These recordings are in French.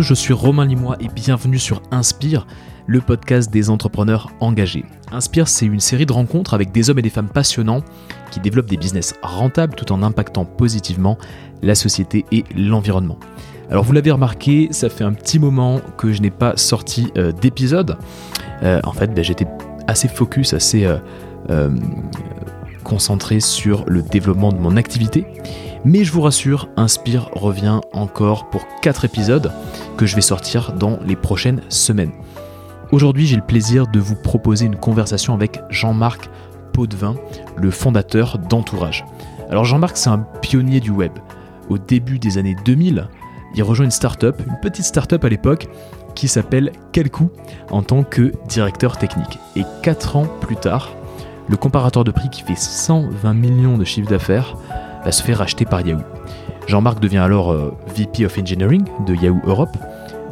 Je suis Romain Limois et bienvenue sur Inspire, le podcast des entrepreneurs engagés. Inspire, c'est une série de rencontres avec des hommes et des femmes passionnants qui développent des business rentables tout en impactant positivement la société et l'environnement. Alors vous l'avez remarqué, ça fait un petit moment que je n'ai pas sorti euh, d'épisode. Euh, en fait, ben, j'étais assez focus, assez euh, concentré sur le développement de mon activité. Mais je vous rassure, Inspire revient encore pour 4 épisodes que je vais sortir dans les prochaines semaines. Aujourd'hui, j'ai le plaisir de vous proposer une conversation avec Jean-Marc Potvin, le fondateur d'Entourage. Alors Jean-Marc, c'est un pionnier du web. Au début des années 2000, il rejoint une start-up, une petite start-up à l'époque, qui s'appelle Quelcou en tant que directeur technique. Et 4 ans plus tard, le comparateur de prix qui fait 120 millions de chiffre d'affaires va se faire racheter par Yahoo. Jean-Marc devient alors euh, VP of Engineering de Yahoo Europe,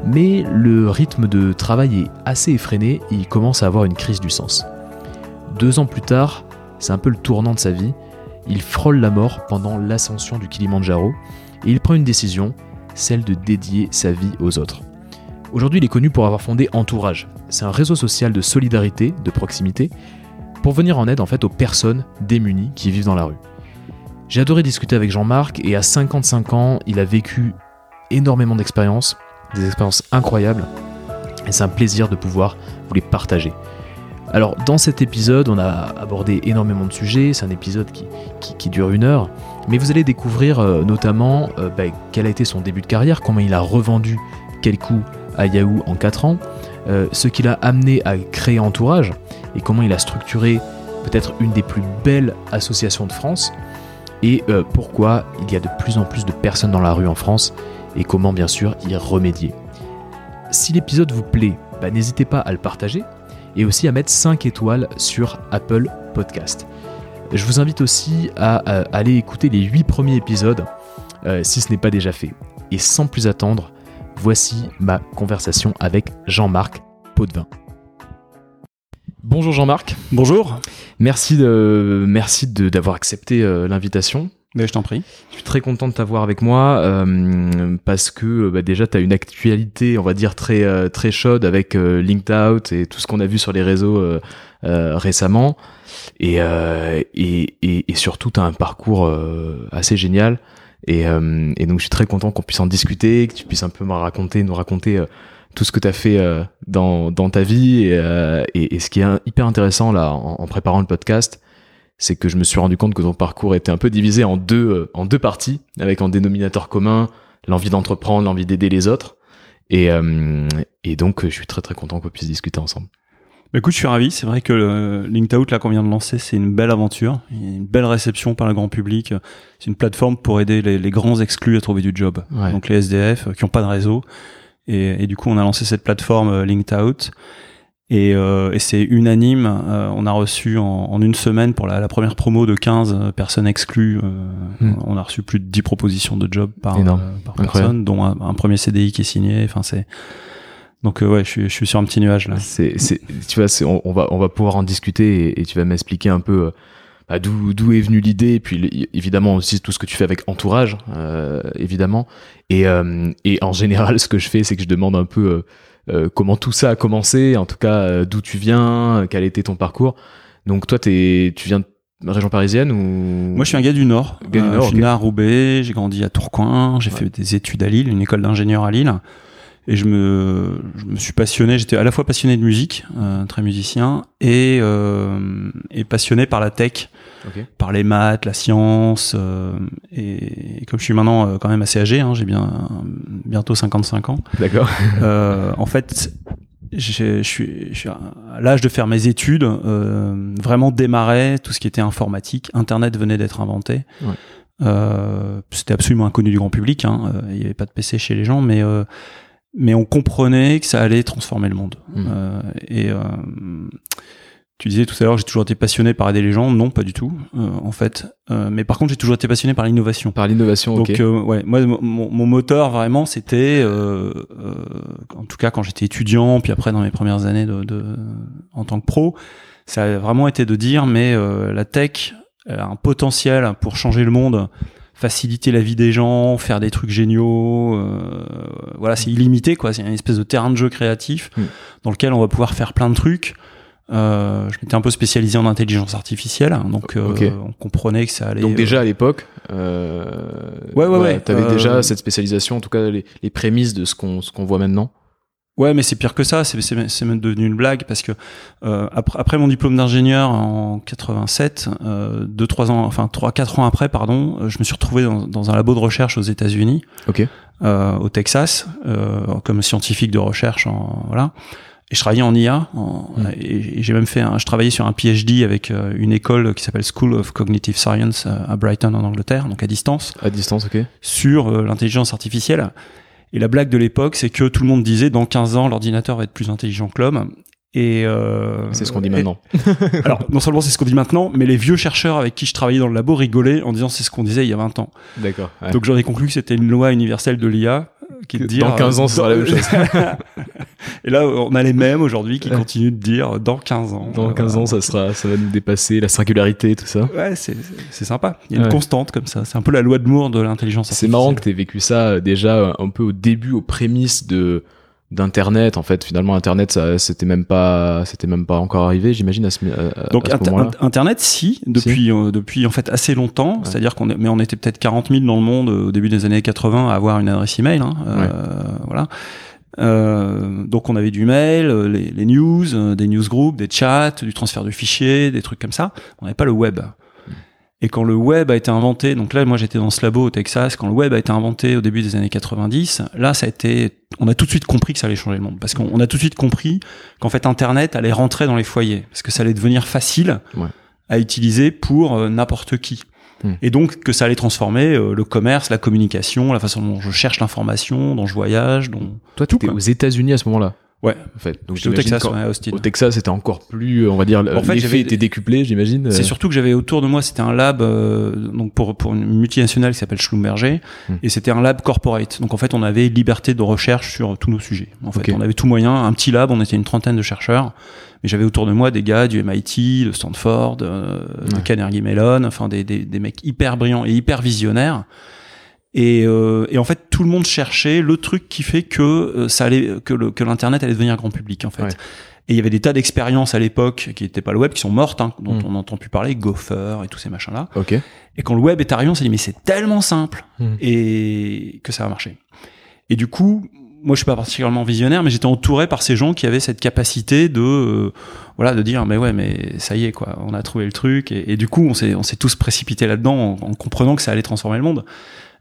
mais le rythme de travail est assez effréné et il commence à avoir une crise du sens. Deux ans plus tard, c'est un peu le tournant de sa vie, il frôle la mort pendant l'ascension du Kilimanjaro et il prend une décision, celle de dédier sa vie aux autres. Aujourd'hui, il est connu pour avoir fondé Entourage. C'est un réseau social de solidarité, de proximité, pour venir en aide en fait aux personnes démunies qui vivent dans la rue. J'ai adoré discuter avec Jean-Marc et à 55 ans, il a vécu énormément d'expériences, des expériences incroyables, et c'est un plaisir de pouvoir vous les partager. Alors dans cet épisode, on a abordé énormément de sujets, c'est un épisode qui, dure une heure, mais vous allez découvrir euh, notamment euh, bah, quel a été son début de carrière, comment il a revendu quel coup à Yahoo en 4 ans, euh, ce qui l'a amené à créer Entourage, et comment il a structuré peut-être une des plus belles associations de France, et euh, pourquoi il y a de plus en plus de personnes dans la rue en France et comment bien sûr y remédier. Si l'épisode vous plaît, bah, n'hésitez pas à le partager et aussi à mettre 5 étoiles sur Apple Podcast. Je vous invite aussi à, aller écouter les 8 premiers épisodes euh, si ce n'est pas déjà fait. Et sans plus attendre, voici ma conversation avec Jean-Marc Potvin. Bonjour Jean-Marc. Bonjour. Merci de merci d'avoir accepté euh, l'invitation. Mais je t'en prie. Je suis très content de t'avoir avec moi euh, parce que bah, déjà tu as une actualité, on va dire très euh, très chaude avec Linked Out et tout ce qu'on a vu sur les réseaux récemment et, et, et, surtout tu as un parcours assez génial et, et donc je suis très content qu'on puisse en discuter, que tu puisses un peu me raconter, nous raconter tout ce que tu as fait euh, dans, dans, ta vie. Euh, et, et, ce qui est hyper intéressant là, en, préparant le podcast, c'est que je me suis rendu compte que ton parcours était un peu divisé en deux, euh, en deux parties, avec un dénominateur commun, l'envie d'entreprendre, l'envie d'aider les autres. Et, et donc, je suis très très content qu'on puisse discuter ensemble. Bah écoute, je suis ravi. C'est vrai que le Linked Out là qu'on vient de lancer, c'est une belle aventure, une belle réception par le grand public. C'est une plateforme pour aider les, les, grands exclus à trouver du job. Donc les SDF qui n'ont pas de réseau, et, et, du coup, on a lancé cette plateforme euh, Linked Out. Et, euh, et c'est unanime. Euh, on a reçu en, en, une semaine pour la, la, première promo de 15 personnes exclues. Hmm. On a reçu plus de 10 propositions de job par, par personne, dont un, premier CDI qui est signé. Enfin, c'est donc ouais, je suis, je suis sur un petit nuage là. C'est, tu vois, on, on, va on va pouvoir en discuter et, et tu vas m'expliquer un peu bah, d'où d'où est venue l'idée puis évidemment aussi tout ce que tu fais avec entourage euh, évidemment. Et euh, et en général ce que je fais c'est que je demande un peu euh, euh comment tout ça a commencé en tout cas euh, d'où tu viens quel était ton parcours. Donc toi t'es tu viens de région parisienne ou? Moi je suis un gars du nord, gars du nord je suis né à Roubaix j'ai grandi à Tourcoing j'ai fait des études à Lille une école d'ingénieur à Lille et je me, je me suis passionné, j'étais à la fois passionné de musique, euh, très musicien, et, euh, et passionné par la tech, par les maths, la science. Euh, et, comme je suis maintenant euh, quand même assez âgé, hein, j'ai bien bientôt 55 ans. D'accord. Euh, en fait, je suis, je suis à l'âge de faire mes études, euh, vraiment démarrer tout ce qui était informatique. Internet venait d'être inventé. Ouais. Euh, c'était absolument inconnu du grand public. Hein. Il n'y avait pas de PC chez les gens, mais euh, mais on comprenait que ça allait transformer le monde. Mmh. Euh, et euh, tu disais tout à l'heure, j'ai toujours été passionné par aider les gens. Non, pas du tout, euh, en fait. Euh, mais par contre, j'ai toujours été passionné par l'innovation. Par l'innovation, ok. Donc, euh, ouais, moi, mon, mon, moteur vraiment, c'était, en tout cas, quand j'étais étudiant, puis après dans mes premières années de, de, en tant que pro, ça a vraiment été de dire, mais la tech a un potentiel pour changer le monde faciliter la vie des gens, faire des trucs géniaux. Euh, voilà, c'est illimité, quoi. C'est une espèce de terrain de jeu créatif Mm. dans lequel on va pouvoir faire plein de trucs. Euh, je m'étais un peu spécialisé en intelligence artificielle, hein, donc euh, on comprenait que ça allait. Donc euh, déjà à l'époque, euh, Ouais, ouais, ouais. T'avais Euh, déjà cette spécialisation, en tout cas les, les prémices de ce qu'on ce qu'on voit maintenant. Ouais, mais c'est pire que ça. C'est même devenu une blague parce que euh, après, après mon diplôme d'ingénieur en 87, euh, deux trois ans, enfin trois quatre ans après, pardon, euh, je me suis retrouvé dans, dans un labo de recherche aux États-Unis, Ok. euh, au Texas, euh, comme scientifique de recherche. En, voilà. Et je travaillais en IA. En, Mm. Et, et j'ai même fait, un, je travaillais sur un PhD avec une école qui s'appelle School of Cognitive Science à Brighton en Angleterre, donc à distance À distance, ok. sur l'intelligence artificielle. Et la blague de l'époque, c'est que tout le monde disait dans 15 ans, l'ordinateur va être plus intelligent que l'homme. Et euh, C'est ce qu'on dit et- maintenant. alors, non seulement c'est ce qu'on dit maintenant, mais les vieux chercheurs avec qui je travaillais dans le labo rigolaient en disant c'est ce qu'on disait il y a 20 ans. D'accord. ouais. Donc j'en ai conclu que c'était une loi universelle de l'IA qui est de Que dire dans 15 ans, ce sera la même chose. Et là, on a les mêmes aujourd'hui qui Ouais. continuent de dire dans 15 ans. Dans Euh, 15 ans, ça sera, ça va nous dépasser la singularité, tout ça. Ouais, c'est c'est sympa. Il y a une Ouais. constante comme ça. C'est un peu la loi de Moore de l'intelligence C'est artificielle. marrant que tu aies vécu ça euh, déjà euh, un peu au début, aux prémices de d'internet en fait finalement internet ça c'était même pas c'était même pas encore arrivé j'imagine à ce, à- à Donc ce inter- moment-là Internet, si depuis euh, depuis en fait assez longtemps. C'est-à-dire qu'on est- mais on était peut-être 40 000 dans le monde euh, au début des années 80 à avoir une adresse email. Hein, euh, Voilà. Euh, donc on avait du mail, euh, les, les news, euh, des newsgroups, des chats, du transfert de fichiers, des trucs comme ça. On n'avait pas le web. Et quand le web a été inventé, donc là moi j'étais dans ce labo au Texas, quand le web a été inventé au début des années 90, là ça a été, on a tout de suite compris que ça allait changer le monde, parce qu'on on a tout de suite compris qu'en fait Internet allait rentrer dans les foyers, parce que ça allait devenir facile Ouais. à utiliser pour euh, n'importe qui. Hmm. Et donc que ça allait transformer euh, le commerce, la communication, la façon dont je cherche l'information, dont je voyage, dont toi tu aux États-Unis à ce moment-là Ouais. en fait donc au Texas, ouais, à Austin. au Texas c'était encore plus on va dire En fait, l'effet j'avais- était décuplé j'imagine C'est euh, surtout que j'avais autour de moi, c'était un lab euh, donc pour pour une multinationale qui s'appelle Schlumberger Hmm. et c'était un lab corporate. Donc en fait, on avait liberté de recherche sur tous nos sujets. En fait, on avait tout moyen, un petit lab, on était une trentaine de chercheurs, mais j'avais autour de moi des gars du MIT, de Stanford, euh, de. Carnegie Mellon, enfin des, des des mecs hyper brillants et hyper visionnaires. Et, euh, et en fait, tout le monde cherchait le truc qui fait que euh, ça allait, que le, que l'internet allait devenir grand public en fait. Ouais. Et il y avait des tas d'expériences à l'époque qui n'étaient pas le web, qui sont mortes, hein, dont Mm. on n'entend plus parler, Gopher et tous ces machins-là. ok Et quand le web est arrivé, on s'est dit mais c'est tellement simple Mm. et que ça va marcher. Et du coup, moi je suis pas particulièrement visionnaire, mais j'étais entouré par ces gens qui avaient cette capacité de euh, voilà de dire mais ouais mais ça y est quoi, on a trouvé le truc et, et du coup on s'est on s'est tous précipités là-dedans en, en comprenant que ça allait transformer le monde.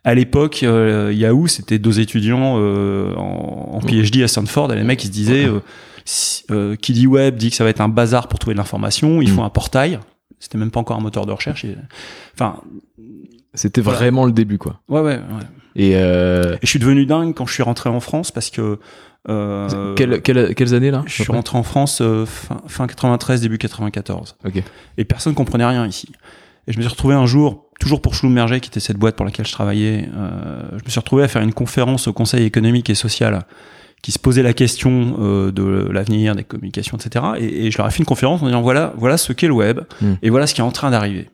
À l'époque, euh, Yahoo, c'était deux étudiants euh, en, en PhD à Stanford, et les mecs ils se disaient euh, si- euh, qui dit web dit que ça va être un bazar pour trouver de l'information, il Mm. faut un portail. C'était même pas encore un moteur de recherche. et- Enfin, c'était Voilà. vraiment le début quoi ouais ouais. ouais. et Et je suis devenu dingue quand je suis rentré en France parce que quelle- quelle- quelles années là je suis rentré en France fin, fin 93 début 94 ok et personne comprenait rien ici. Et je me suis retrouvé un jour, toujours pour Schlumberger, qui était cette boîte pour laquelle je travaillais, euh, je me suis retrouvé à faire une conférence au Conseil économique et social qui se posait la question euh, de l'avenir des communications, etc. Et, et je leur ai fait une conférence en disant voilà, voilà ce qu'est le web Mm. et voilà ce qui est en train d'arriver.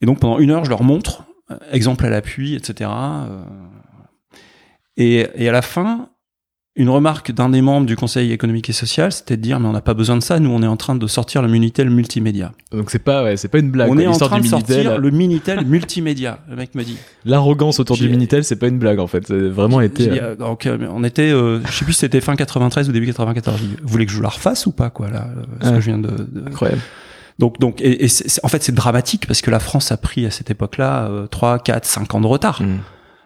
Et donc pendant une heure, je leur montre, euh, exemple à l'appui, etc. euh, et, et à la fin, une remarque d'un des membres du Conseil économique et social, c'était de dire mais on n'a pas besoin de ça, nous on est en train de sortir le Minitel multimédia. donc c'est pas ouais, c'est pas une blague on quoi. est en train de Minitel sortir le Minitel multimédia. Le mec me dit. l'arrogance autour du Minitel c'est pas une blague en fait c'est vraiment été euh, euh, donc, euh, on était, euh, je sais plus si c'était fin 93 ou début 94. J'ai dit, Vous voulez que je vous la refasse ou pas quoi là euh, Ce que je viens de. de- incroyable Donc donc et, en fait c'est dramatique parce que la France a pris à cette époque-là euh, 3, 4, 5 ans de retard. Mm.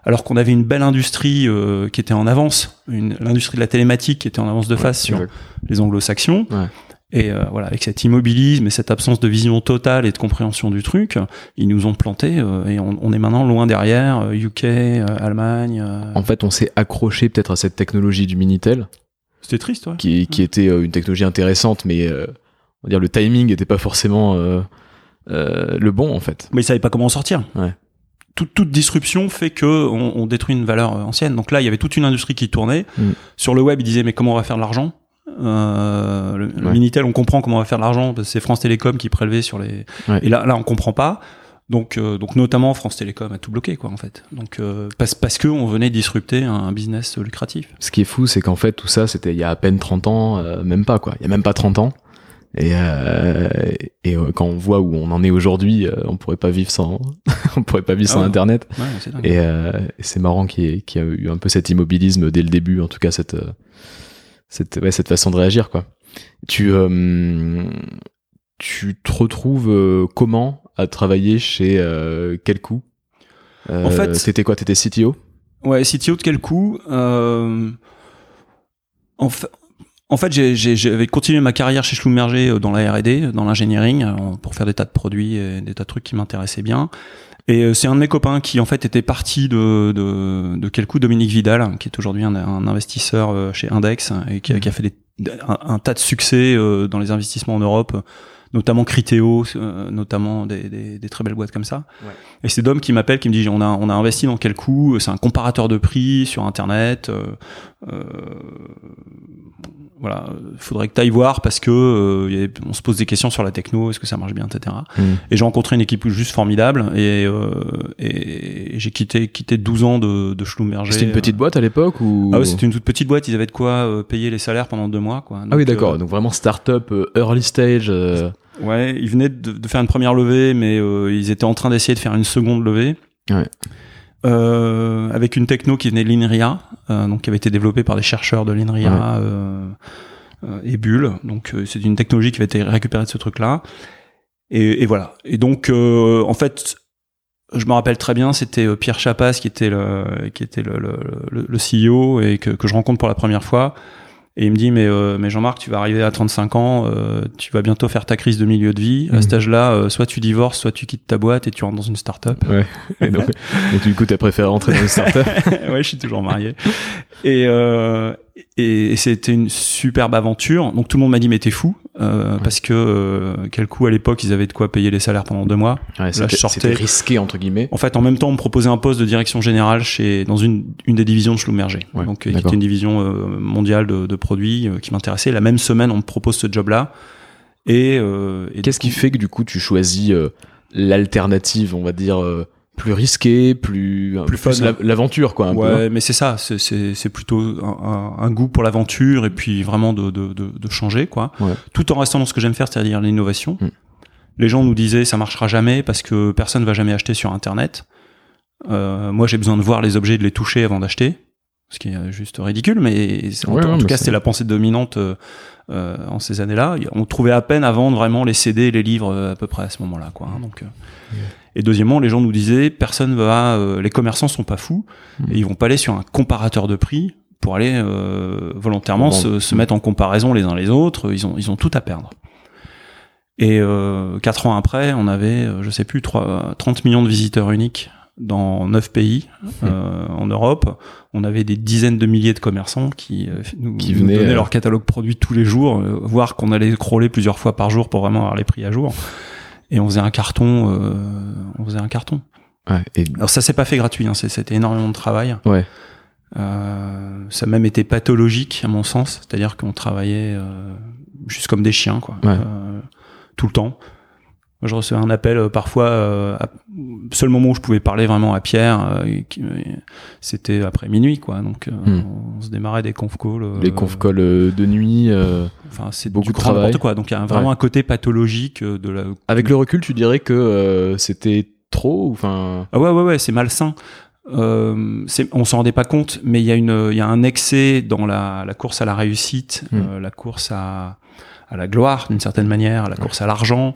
Alors qu'on avait une belle industrie euh, qui était en avance, l'industrie de la télématique qui était en avance de face sur Exact. les anglo-saxons. Ouais. Et euh, voilà, avec cet immobilisme et cette absence de vision totale et de compréhension du truc, ils nous ont plantés euh, et on, on est maintenant loin derrière, UK, Allemagne. en fait on s'est accroché peut-être à cette technologie du Minitel C'était triste, ouais. qui, qui était une technologie intéressante, mais on va dire le timing n'était pas forcément le bon en fait. Mais ils savaient pas comment en sortir. Ouais. Toute, toute disruption fait que on, on détruit une valeur euh, ancienne. Donc là, il y avait toute une industrie qui tournait. Mm. Sur le web, ils disaient mais comment on va faire de l'argent? Euh, le, le. Minitel, on comprend comment on va faire de l'argent parce que c'est France Télécom qui prélevait sur les. Ouais. Et là, là, on comprend pas. Donc, euh, donc notamment France Télécom a tout bloqué quoi en fait. Donc euh, parce parce que on venait disrupter un, business lucratif. Ce qui est fou, c'est qu'en fait tout ça c'était il y a à peine 30 ans, euh, même pas quoi. Il y a même pas 30 ans. Et, et quand on voit où on en est aujourd'hui, on pourrait pas vivre sans, on pourrait pas vivre sans ah Internet. Ouais, et, c'est marrant qu'il y, ait, y, a eu un peu cet immobilisme dès le début, en tout cas cette cette ouais, cette façon de réagir quoi. Tu tu te retrouves comment à travailler chez euh, quel coup? Euh, En fait, c'était quoi? T'étais CTO Ouais, CTO de quel coup? Euh, en, fait, en fait, j'avais continué ma carrière chez Schlumberger euh, dans la R&D, dans l'engineering, pour faire des tas de produits et des tas de trucs qui m'intéressaient bien. Et c'est un de mes copains qui en fait était parti de de, de quel coup Dominique Vidal, qui est aujourd'hui un, investisseur chez Index et qui, qui a fait des, un, tas de succès dans les investissements en Europe notamment Criteo, euh, notamment des, des, des, très belles boîtes comme ça. Ouais. Et c'est Dom qui m'appelle, qui me dit on a on a investi dans quel coup C'est un comparateur de prix sur internet. Euh, euh, voilà, faudrait que tu ailles voir parce que euh, on se pose des questions sur la techno, est-ce que ça marche bien, etc. Mmh. Et j'ai rencontré une équipe juste formidable et, euh, et j'ai quitté quitté 12 ans de, de Schlumberger. C'était une petite boîte à l'époque ou? Ah oui, c'était une toute petite boîte. Ils avaient de quoi payer les salaires pendant deux mois, quoi. ah oui, d'accord. Donc vraiment start-up, early stage. Ouais, ils venaient de, faire une première levée, mais euh, ils étaient en train d'essayer de faire une seconde levée. Ouais. Euh, avec une techno qui venait de l'INRIA, euh, donc qui avait été développée par des chercheurs de l'INRIA euh, euh, et Bull. Donc c'est une technologie qui avait été récupérée de ce truc-là. Et, et, voilà. Et donc en fait, je me rappelle très bien, c'était Pierre Chapas qui était le qui était le, le, le, le CEO et que, que je rencontre pour la première fois. Et il me dit mais euh, mais Jean-Marc, tu vas arriver à 35 ans, euh, tu vas bientôt faire ta crise de milieu de vie. À mhm. cet âge-là, euh, soit tu divorces, soit tu quittes ta boîte et tu rentres dans une start-up. Ouais. Et donc, du coup, t'as préféré rentrer dans une start-up Ouais, je suis toujours marié. Et et, c'était une superbe aventure. Donc tout le monde m'a dit mais t'es fou euh, parce que euh, quel coup à l'époque ils avaient de quoi payer les salaires pendant deux mois. Ouais, C'était risqué entre guillemets. En fait, en même temps, on me proposait un poste de direction générale chez dans une une des divisions de Schlumberger. donc qui était une division euh, mondiale de, de produits euh, qui m'intéressait. La même semaine, on me propose ce job-là. Et, et qu'est-ce qui fait que du coup tu choisis l'alternative, on va dire plus risqué, plus plus fun, l'aventure quoi. Un ouais, mais c'est ça, c'est plutôt un, un, goût pour l'aventure et puis vraiment de, de, de, de changer quoi, ouais. tout en restant dans ce que j'aime faire, c'est-à-dire l'innovation. Mm. Les gens nous disaient ça marchera jamais parce que personne va jamais acheter sur internet. Euh, moi j'ai besoin de voir les objets, de les toucher avant d'acheter, ce qui est juste ridicule, mais en, en tout cas c'était la pensée dominante euh, euh, en ces années-là. On trouvait à peine à vendre vraiment les CD et les livres à peu près à ce moment-là quoi. Hein, donc et deuxièmement, les gens nous disaient, personne va, euh, les commerçants sont pas fous, hmm. et ils vont pas aller sur un comparateur de prix pour aller euh, volontairement se, se, mettre en comparaison les uns les autres. Ils ont, ils ont tout à perdre. Et euh, quatre ans après, on avait, je sais plus, 3, 30 millions de visiteurs uniques dans neuf pays hmm. euh, en Europe. On avait des dizaines de milliers de commerçants qui, nous, qui venaient, donnaient leur catalogue produit tous les jours, voire qu'on allait crawler plusieurs fois par jour pour vraiment avoir les prix à jour et on faisait un carton euh, on faisait un carton. Ouais, et... alors ça s'est pas fait gratuit hein, c'était énormément de travail. Ouais. Euh, ça a même été pathologique à mon sens. C'est-à-dire qu'on travaillait euh, juste comme des chiens quoi. Ouais. Euh, tout le temps je recevais un appel euh, parfois, euh, seul moment où je pouvais parler vraiment à Pierre, euh, c'était après minuit, quoi. Donc hmm. on se démarrait des conf calls. Les conf calls de nuit. enfin, c'est beaucoup de travail. Quoi. Donc il y a vraiment un côté pathologique de la. Avec le recul, tu dirais que c'était trop, enfin. Ah ouais, ouais, ouais, c'est malsain. Euh, on s'en rendait pas compte, mais il y a une, il y a un excès dans la, la course à la réussite, hmm. la course à, à la gloire d'une certaine manière, la course à l'argent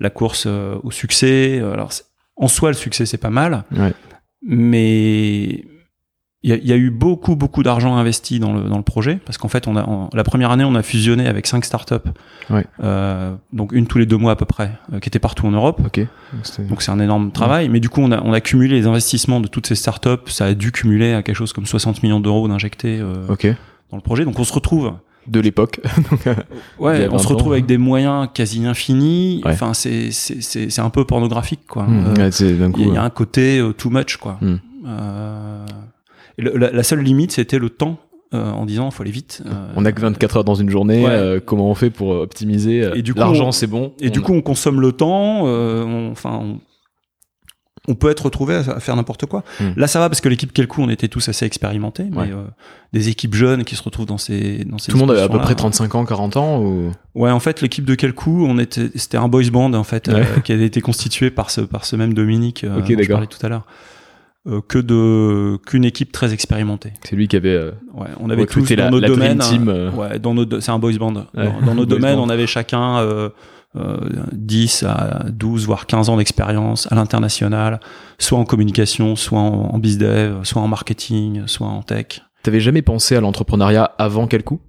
la course euh, au succès. Euh, alors, en soi, le succès, c'est pas mal. Ouais. Mais il y, y, a eu beaucoup, beaucoup d'argent investi dans le, dans le projet. Parce qu'en fait, on a, la première année, on a fusionné avec cinq startups. Ouais. Euh, donc, une tous les deux mois à peu près, euh, qui étaient partout en Europe. Okay. Donc, c'est un énorme travail. Ouais. Mais du coup, on a, on a cumulé les investissements de toutes ces startups. Ça a dû cumuler à quelque chose comme 60 millions d'euros d'injectés euh, okay. dans le projet. Donc, on se retrouve de l'époque. Euh, ouais, on se retrouve avec des moyens quasi infinis. Ouais. Enfin, c'est c'est c'est un peu pornographique quoi. Mmh, euh, il y, a un côté euh, too much quoi. Mmh. Euh, le, la, la, seule limite c'était le temps. En disant faut aller vite. on a que 24 heures dans une journée. Ouais. comment on fait pour optimiser Et du coup, l'argent c'est bon. Et on... du coup on consomme le temps. Enfin, on, on peut être retrouvé à, faire n'importe quoi. Hmm. Là, ça va parce que l'équipe quel coup, on était tous assez expérimentés, mais euh, des équipes jeunes qui se retrouvent dans ces dans ces Tout le monde avait à peu près 35 ans, 40 ans ou? Ouais, en fait, l'équipe de quel coup, on était c'était un boys band en fait euh, qui avait été constitué par ce par ce même Dominique euh, dont je parlais tout à l'heure. Euh, que de qu'une équipe très expérimentée. C'est lui qui avait ouais, on avait tous dans nos domaines ouais, dans nos c'est un boys band. Dans, nos domaines, on avait chacun 10 euh, à 12 voire 15 ans d'expérience à l'international, soit en communication, soit en, en bizdev, soit en marketing, soit en tech. T'avais jamais pensé à l'entrepreneuriat avant quel coup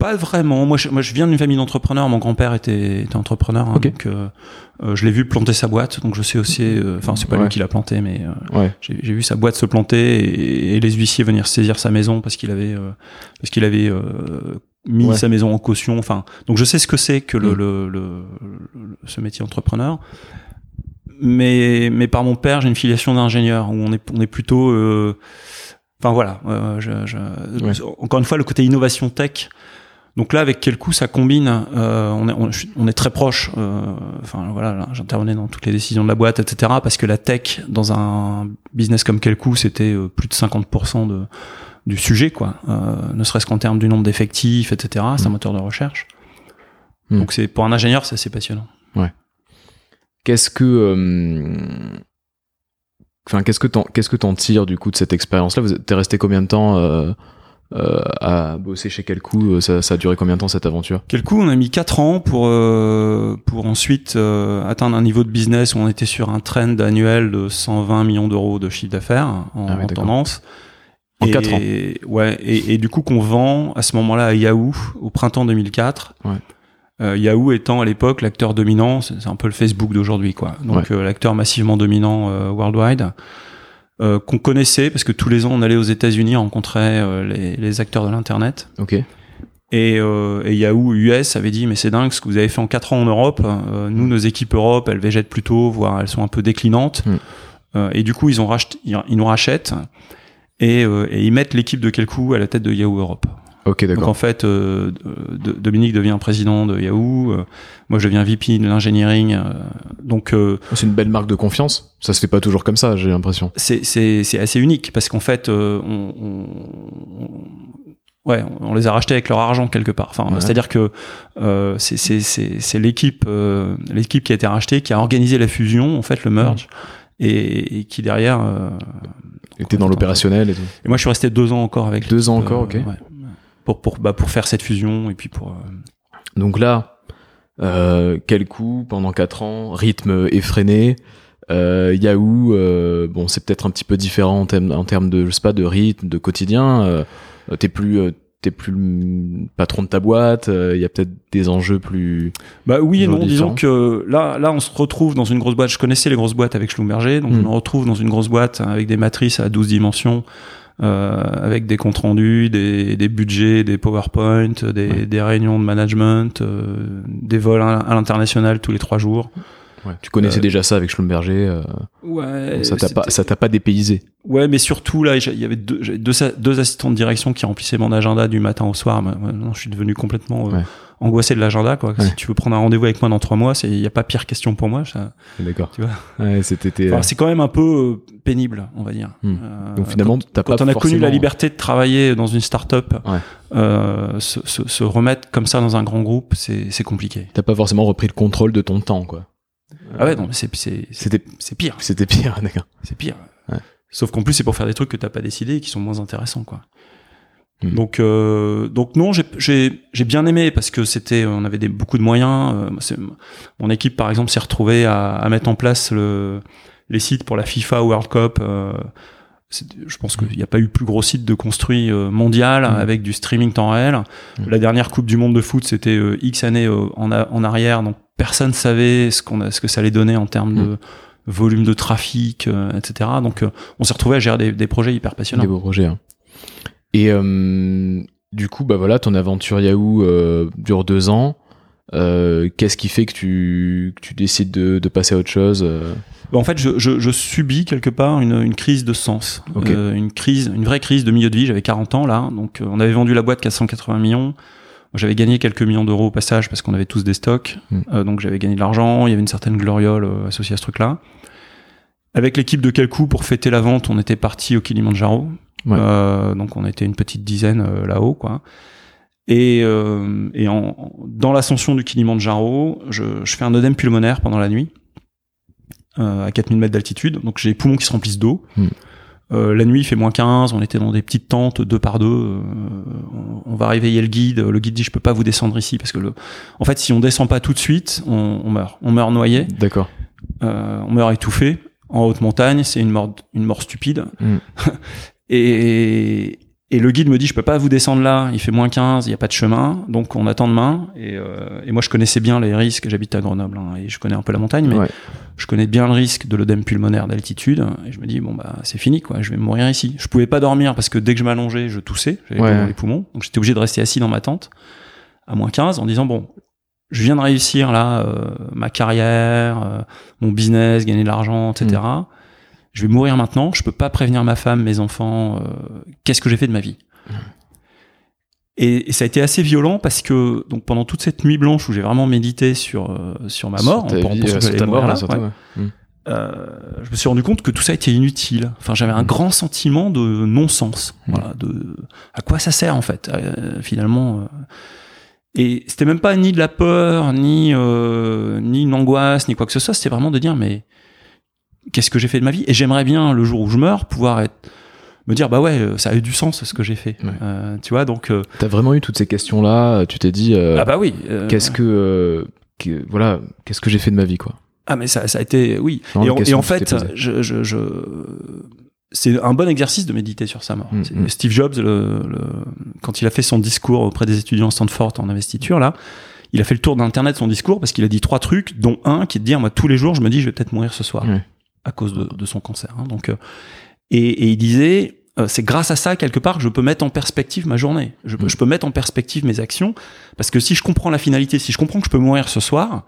pas vraiment. Moi, je, moi, je viens d'une famille d'entrepreneurs. Mon grand-père était, était, entrepreneur, hein, donc euh, euh, je l'ai vu planter sa boîte. Donc je sais aussi. Enfin, c'est pas lui qui l'a planté, mais ouais. j'ai vu sa boîte se planter et, les huissiers venir saisir sa maison parce qu'il avait parce qu'il avait mis sa maison en caution. Enfin, donc je sais ce que c'est que le, mm. le, le, ce métier entrepreneur. Mais, mais par mon père, j'ai une filiation d'ingénieur où on est, on est plutôt. Euh, enfin voilà. Euh, je, je, Encore une fois, le côté innovation tech. Donc là, avec quel coup ça combine euh, on, est, on, est très proche. Euh, enfin voilà, j'intervenais dans toutes les décisions de la boîte, etc. Parce que la tech dans un business comme quel coup, c'était euh, plus de 50% de du sujet, quoi. Euh, ne serait-ce qu'en termes du nombre d'effectifs, etc. C'est un mm. moteur de recherche. Mm. Donc c'est pour un ingénieur, c'est assez passionnant. Ouais. Qu'est-ce que, euh, enfin, qu'est-ce que t'en, qu'est-ce que t'en tires du coup de cette expérience-là? Vous êtes resté combien de temps euh, à bosser chez quel coup ça, ça, a duré combien de temps cette aventure? Quel coup On a mis 4 ans pour pour ensuite atteindre un niveau de business où on était sur un trend annuel de 120 millions d'euros de chiffre d'affaires en, ah en tendance. En et, 4 ans. Ouais, et, et du coup qu'on vend à ce moment-là à Yahoo au printemps 2004. Ouais. Euh, Yahoo étant à l'époque l'acteur dominant, c'est un peu le Facebook d'aujourd'hui, quoi. Donc euh, l'acteur massivement dominant euh, worldwide, qu'on connaissait parce que tous les ans on allait aux États-Unis rencontrer les, les, acteurs de l'internet. Ok. Et, et, Yahoo US avait dit mais c'est dingue ce que vous avez fait en 4 ans en Europe. nous nos équipes Europe elles végètent plutôt, voire elles sont un peu déclinantes. Mm. et du coup ils ont racheté, ils nous rachètent et, euh, et ils mettent l'équipe de quel coup à la tête de Yahoo Europe. Ok, d'accord. Donc en fait, euh, Dominique devient président de Yahoo. Euh, moi, je deviens VP de l'engineering. Euh, donc oh, c'est une belle marque de confiance. Ça se fait pas toujours comme ça, j'ai l'impression. C'est assez unique parce qu'en fait, on, on, ouais, on les a rachetés avec leur argent quelque part. Enfin, c'est-à-dire que euh, c'est l'équipe l'équipe qui a été rachetée qui a organisé la fusion, en fait, le merge, et, et, qui derrière était dans l'opérationnel et tout. Et moi, je suis resté deux ans encore avec. Deux ans encore, ok. pour pour bah, pour faire cette fusion et puis pour. Euh, Donc là, euh, quel coup pendant quatre ans, rythme effréné. Euh, Yahoo, euh, bon, c'est peut-être un petit peu différent en termes, en termes de, je sais pas, de rythme, de quotidien. Euh, T'es plus, euh, t'es plus patron de ta boîte, il euh, y a peut-être des enjeux plus. Bah oui et non, disons que là, là, on se retrouve dans une grosse boîte. Je connaissais les grosses boîtes avec Schlumberger, donc on hmm. on retrouve dans une grosse boîte avec des matrices à 12 dimensions. Euh, avec des comptes rendus, des, des budgets, des PowerPoint, des, des réunions de management, euh, des vols à l'international tous les trois jours. Ouais. Tu connaissais euh, déjà ça avec Schlumberger. Euh, ouais. Ça t'a pas, ça t'a pas dépaysé. Ouais, mais surtout là, il y avait deux, deux, deux, assistants de direction qui remplissaient mon agenda du matin au soir. Maintenant, je suis devenu complètement euh, angoissé de l'agenda. Quoi. Si tu veux prendre un rendez-vous avec moi dans trois mois, il n'y a pas pire question pour moi. D'accord. Tu vois. C'était. Enfin, c'est quand même un peu pénible, on va dire. Hmm. Donc finalement, quand, pas quand on a connu la liberté de travailler dans une start-up, se, se, se, remettre comme ça dans un grand groupe, c'est compliqué. T'as pas forcément repris le contrôle de ton temps, quoi. Ah ouais, non, c'est c'était c'est pire. C'était pire, d'accord. C'est pire. Sauf qu'en plus c'est pour faire des trucs que t'as pas décidé et qui sont moins intéressants, quoi. Hmm. Donc euh, donc non, j'ai j'ai bien aimé parce que c'était on avait des, beaucoup de moyens. Euh, mon équipe par exemple s'est retrouvée à, à, mettre en place le, les sites pour la FIFA World Cup. Euh, je pense qu'il n'y a pas eu plus gros site de construit euh, mondial hmm. avec du streaming temps réel. Hmm. La dernière Coupe du Monde de foot, c'était euh, X années en, en arrière, donc personne savait ce qu'on ce que ça allait donner en termes de mm. volume de trafic, euh, etc. Donc euh, on s'est retrouvé à gérer des, projets hyper passionnants. Des beaux projets. Hein. Et euh, du coup, bah voilà, ton aventure Yahoo dure deux ans. Qu'est-ce qui fait que tu, tu décides de, passer à autre chose bah, En fait, je, subis quelque part une, crise de sens, une crise, une vraie crise de milieu de vie. J'avais 40 ans là, donc on avait vendu la boîte 480 millions. J'avais gagné quelques millions d'euros au passage parce qu'on avait tous des stocks, hmm. euh, donc j'avais gagné de l'argent. Il y avait une certaine gloriole euh, associée à ce truc-là. Avec l'équipe de Kelkou, pour fêter la vente, on était parti au Kilimanjaro. Euh, donc on était une petite dizaine euh, là-haut, quoi. Et, euh, et en, dans l'ascension du Kilimanjaro, je, je fais un œdème pulmonaire pendant la nuit, euh, à 4000 mètres d'altitude. Donc j'ai les poumons qui se remplissent d'eau. Hmm. Euh, la nuit, il fait moins 15, on était dans des petites tentes, deux par deux. Euh, on, on va réveiller le guide. Le guide dit, je peux pas vous descendre ici parce que le, en fait, si on descend pas tout de suite, on, on meurt. On meurt noyé. D'accord. Euh, on meurt étouffé. En haute montagne, c'est une mort, une mort stupide. Hmm. et, et le guide me dit, je peux pas vous descendre là, il fait moins 15, il y a pas de chemin, donc on attend demain. Et, euh, et moi, je connaissais bien les risques, j'habite à Grenoble, hein, et je connais un peu la montagne, mais Ouais. je connais bien le risque de l'œdème pulmonaire d'altitude. Et je me dis, bon, bah, c'est fini, quoi, je vais mourir ici. Je pouvais pas dormir parce que dès que je m'allongeais, je toussais, j'avais Ouais. les poumons. Donc j'étais obligé de rester assis dans ma tente, à moins 15, en disant, bon, je viens de réussir là, euh, ma carrière, euh, mon business, gagner de l'argent, etc. Je vais mourir maintenant, je peux pas prévenir ma femme, mes enfants, euh, qu'est-ce que j'ai fait de ma vie et, et ça a été assez violent parce que donc pendant toute cette nuit blanche où j'ai vraiment médité sur euh, sur ma mort, Sur ta en vie, pensant euh, que sur j'allais ta mourir mort, là, là, surtout. ouais, ouais. Hmm. euh, je me suis rendu compte que tout ça était inutile. Enfin, j'avais un Mm. grand sentiment de non-sens. Mm. Voilà, de à quoi ça sert en fait euh, finalement. euh. Et c'était même pas ni de la peur, ni euh, ni une angoisse, ni quoi que ce soit. C'était vraiment de dire mais qu'est-ce que j'ai fait de ma vie Et j'aimerais bien le jour où je meurs pouvoir être me dire bah ouais euh, ça a eu du sens ce que j'ai fait. Ouais. Euh, tu vois donc euh, T'as vraiment eu toutes ces questions-là. Tu t'es dit, euh, ah bah oui. qu'est-ce que, euh, que- voilà, qu'est-ce que j'ai fait de ma vie, quoi? Ah mais ça, ça a été oui. Et, en, et fait, je, je, je- c'est un bon exercice de méditer sur sa mort. Mm, mm. Steve Jobs, le, le- quand il a fait son discours auprès des étudiants à Stanford en investiture là, il a fait le tour d'internet son discours parce qu'il a dit trois trucs, dont un qui est de dire moi tous les jours je me dis je vais peut-être mourir ce soir. À cause de, de son cancer. hein. donc euh, et, et il disait euh, c'est grâce à ça quelque part que je peux mettre en perspective ma journée. Je, peux- Mm. je peux mettre en perspective mes actions parce que si je comprends la finalité, si je comprends que je peux mourir ce soir,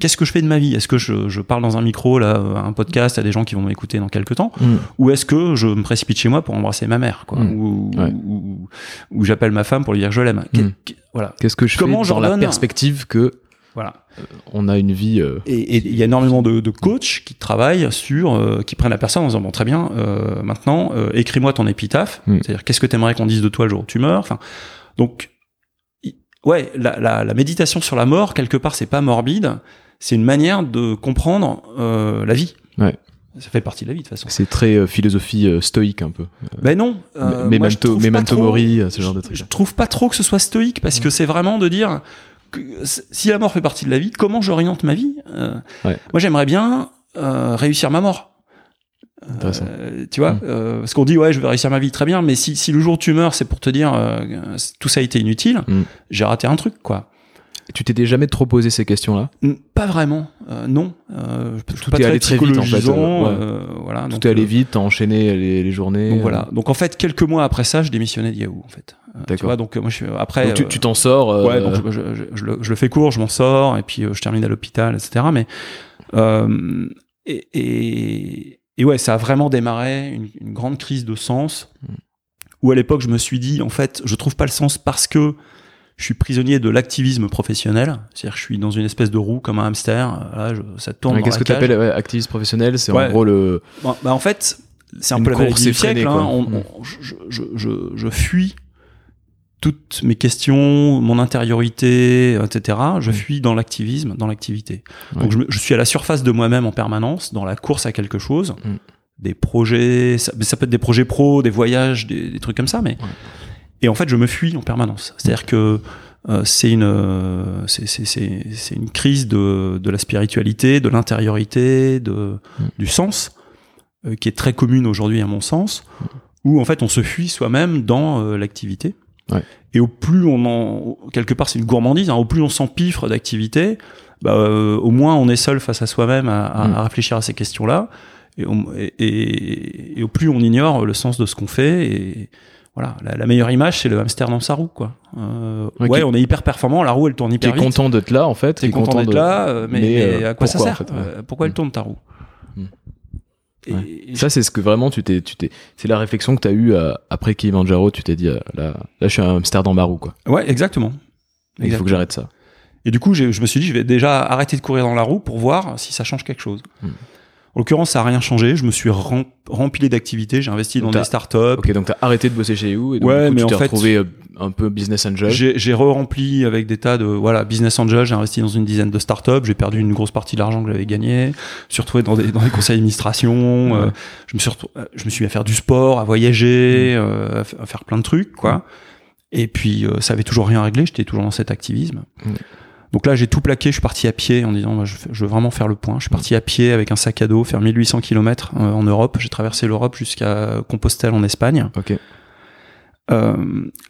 qu'est-ce que je fais de ma vie? Est-ce que je, je parle dans un micro, là, un podcast à des gens qui vont m'écouter dans quelques temps? Hmm. Ou est-ce que je me précipite chez moi pour embrasser ma mère quoi? Mm. Ou, Ouais. ou, ou j'appelle ma femme pour lui dire je l'aime Mm. Voilà. Qu'est-ce que je Comment fais dans la perspective que voilà. on a une vie. euh, Et et il y a énormément de, de coachs qui travaillent sur, euh, qui prennent la personne en disant bon très bien, euh, maintenant euh, écris-moi ton épitaphe, Mm. c'est-à-dire qu'est-ce que tu aimerais qu'on dise de toi le jour où tu meurs? Enfin, donc ouais, la, la, la méditation sur la mort quelque part c'est pas morbide, c'est une manière de comprendre euh, la vie. Ouais. Ça fait partie de la vie de toute façon. c'est très euh, philosophie euh, stoïque, un peu. Ben non. euh, Mais memento, mori, euh, ce genre de je, trucs. je trouve pas trop que ce soit stoïque parce que c'est vraiment de dire si la mort fait partie de la vie, comment j'oriente ma vie Euh, Ouais. Moi, j'aimerais bien euh, réussir ma mort. Euh, tu vois, Mm. euh, parce qu'on dit ouais, je vais réussir ma vie très bien, mais si, si le jour où tu meurs, c'est pour te dire tout ça a été inutile, Mm. j'ai raté un truc quoi. Tu t'étais jamais trop posé ces questions-là Pas vraiment, euh, non. Euh, je Tout pas est allé très vite, en fait, euh, ouais. euh, voilà, Tout donc, est allé vite, t'as enchaîné les, les journées. Donc voilà. Donc en fait, quelques mois après ça, je démissionnais de Yahoo en fait. Tu D'accord. donc moi je suis après. donc tu- t'en sors. Ouais, donc je, le, je le fais court, je m'en sors, et puis je termine à l'hôpital, etc. Mais et, et, et ouais, ça a vraiment démarré une, une grande crise de sens. Mm. Où à l'époque, je me suis dit, en fait, je trouve pas le sens parce que je suis prisonnier de l'activisme professionnel. C'est-à-dire, que je suis dans une espèce de roue comme un hamster. Là, je- ça tourne. Ouais, Qu'est-ce que tu appelles activiste professionnel? C'est Ouais. en gros le. Bah, en fait, c'est un Une peu la course du siècle. hein. On- Mm. on- je, je, je, je fuis toutes mes questions, mon intériorité, etc. Je Mm. fuis dans l'activisme, dans l'activité. Ouais. Donc je, suis à la surface de moi-même en permanence, dans la course à quelque chose. Mm. Des projets, ça, ça peut être des projets pro, des voyages, des, des trucs comme ça, mais Ouais. Et en fait je me fuis en permanence. C'est-à-dire que euh, c'est une euh, c'est c'est c'est c'est une crise de de la spiritualité, de l'intériorité, de Mm. du sens euh, qui est très commune aujourd'hui à mon sens, où en fait on se fuit soi-même dans euh, l'activité. Ouais. Et au plus on en quelque part c'est une gourmandise, hein, au plus on s'empiffre d'activité, bah, euh, au moins on est seul face à soi-même à, à- Mm. à réfléchir à ces questions-là. Et, on- et, et- et au plus on ignore le sens de ce qu'on fait et voilà la, la meilleure image c'est le hamster dans sa roue quoi euh, Ouais, on est hyper performant la roue elle tourne hyper est vite content d'être là en fait. t'es est content d'être de- là euh, mais, mais, mais euh, à quoi ça pourquoi, en sert fait, ouais. Pourquoi elle tourne ta roue Mm. Et- Ouais. et Ça, c'est ce que vraiment tu t'es, tu t'es, c'est la réflexion que t'as eue euh, après Kilimanjaro. Tu t'es dit, euh, là, là, je suis un hamster dans ma roue, quoi. ouais exactement Il faut que j'arrête ça. Et du coup, je me suis dit, je vais déjà arrêter de courir dans la roue pour voir si ça change quelque chose. Hmm. En l'occurrence, ça a rien changé. Je me suis rempli d'activités. J'ai investi dans des startups. Ok, donc t'as arrêté de bosser chez You et donc ouais, mais tu t'es retrouvé euh, un peu business angel. J'ai re-rempli avec des tas de voilà business angel. J'ai investi dans une dizaine de startups. J'ai perdu une grosse partie de l'argent que j'avais gagné. Je me suis retrouvé dans des dans des conseils d'administration. Euh, je me suis je me suis mis à faire du sport, à voyager, mm. euh, à, faire plein de trucs quoi. Et puis ça avait toujours rien réglé. J'étais toujours dans cet activisme. Mm. Donc là, j'ai tout plaqué, je suis parti à pied en disant, je, veux vraiment faire le point. Je suis parti à pied avec un sac à dos, faire 1800 km euh, en Europe. J'ai traversé l'Europe jusqu'à Compostelle en Espagne. Euh,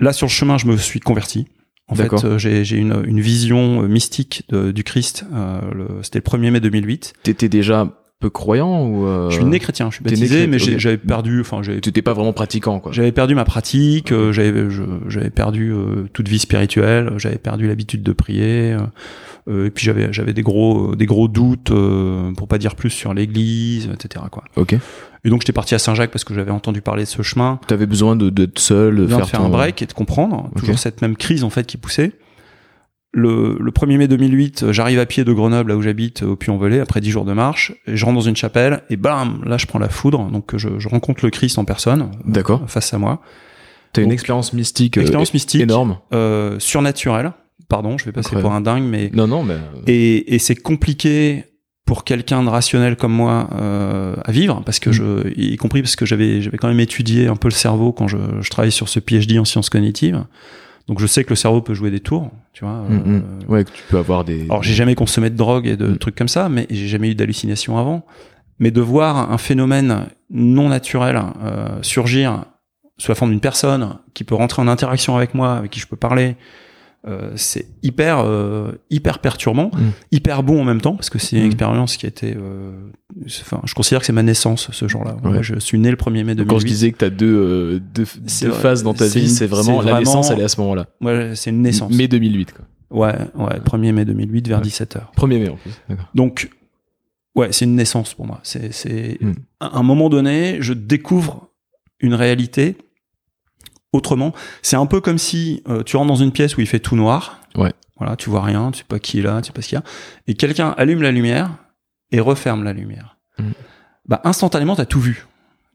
là, sur le chemin, je me suis converti. En fait, euh, j'ai une, une, vision mystique du Christ. C'était le 1er mai 2008. T'étais déjà peu croyant ou euh, Je suis né chrétien, je suis baptisé, mais j'avais perdu, enfin. T'étais pas vraiment pratiquant quoi. J'avais perdu ma pratique, euh, j'avais j'avais perdu euh, toute vie spirituelle, j'avais perdu l'habitude de prier, et puis j'avais j'avais des gros des gros doutes, pour pas dire plus sur l'Église, etc. quoi. Ok. Et donc j'étais parti à Saint-Jacques parce que j'avais entendu parler de ce chemin. T'avais besoin de d'être seul, de faire, faire un break et de comprendre toujours cette même crise en fait qui poussait le, 1er mai 2008, j'arrive à pied de Grenoble, là où j'habite, au Puy-en-Velay, après 10 jours de marche, et je rentre dans une chapelle, et bam, là je prends la foudre, donc je, rencontre le Christ en personne, d'accord, face à moi. T'as une expérience mystique, euh, expérience mystique énorme, euh, surnaturelle. Pardon, je vais passer pour un dingue, mais non, non, mais euh, et, et c'est compliqué pour quelqu'un de rationnel comme moi à vivre, parce que mm. je, y compris parce que j'avais j'avais quand même étudié un peu le cerveau quand je, je travaillais sur ce PhD en sciences cognitives. Donc je sais que le cerveau peut jouer des tours, tu vois. Mm, mm. Euh, ouais, que tu peux avoir des. Alors j'ai jamais consommé de drogue et de mm. trucs comme ça, mais j'ai jamais eu d'hallucinations avant. Mais de voir un phénomène non naturel euh, surgir sous la forme d'une personne qui peut rentrer en interaction avec moi, avec qui je peux parler, euh, c'est hyper euh, hyper perturbant, mm. hyper bon en même temps parce que c'est une mm. expérience qui a été. Euh, enfin, je considère que c'est ma naissance ce. Moi, je suis né le 1er mai 2008. Quand je disais que tu as deux, deux, deux phases dans ta vie, c'est vraiment la naissance, elle est à ce moment-là. Ouais, c'est une naissance. Mai 2008, quoi. Ouais, ouais, 1er mai 2008 vers 17h. 1er mai en plus. Donc, ouais, c'est une naissance pour moi. C'est, c'est, mm. à un moment donné, je découvre une réalité autrement. C'est un peu comme si euh, tu rentres dans une pièce où il fait tout noir. Ouais. Voilà, tu vois rien, tu sais pas qui est là, tu sais pas ce qu'il y a. Et quelqu'un allume la lumière et referme la lumière. Mm. Bah, instantanément, tu as tout vu.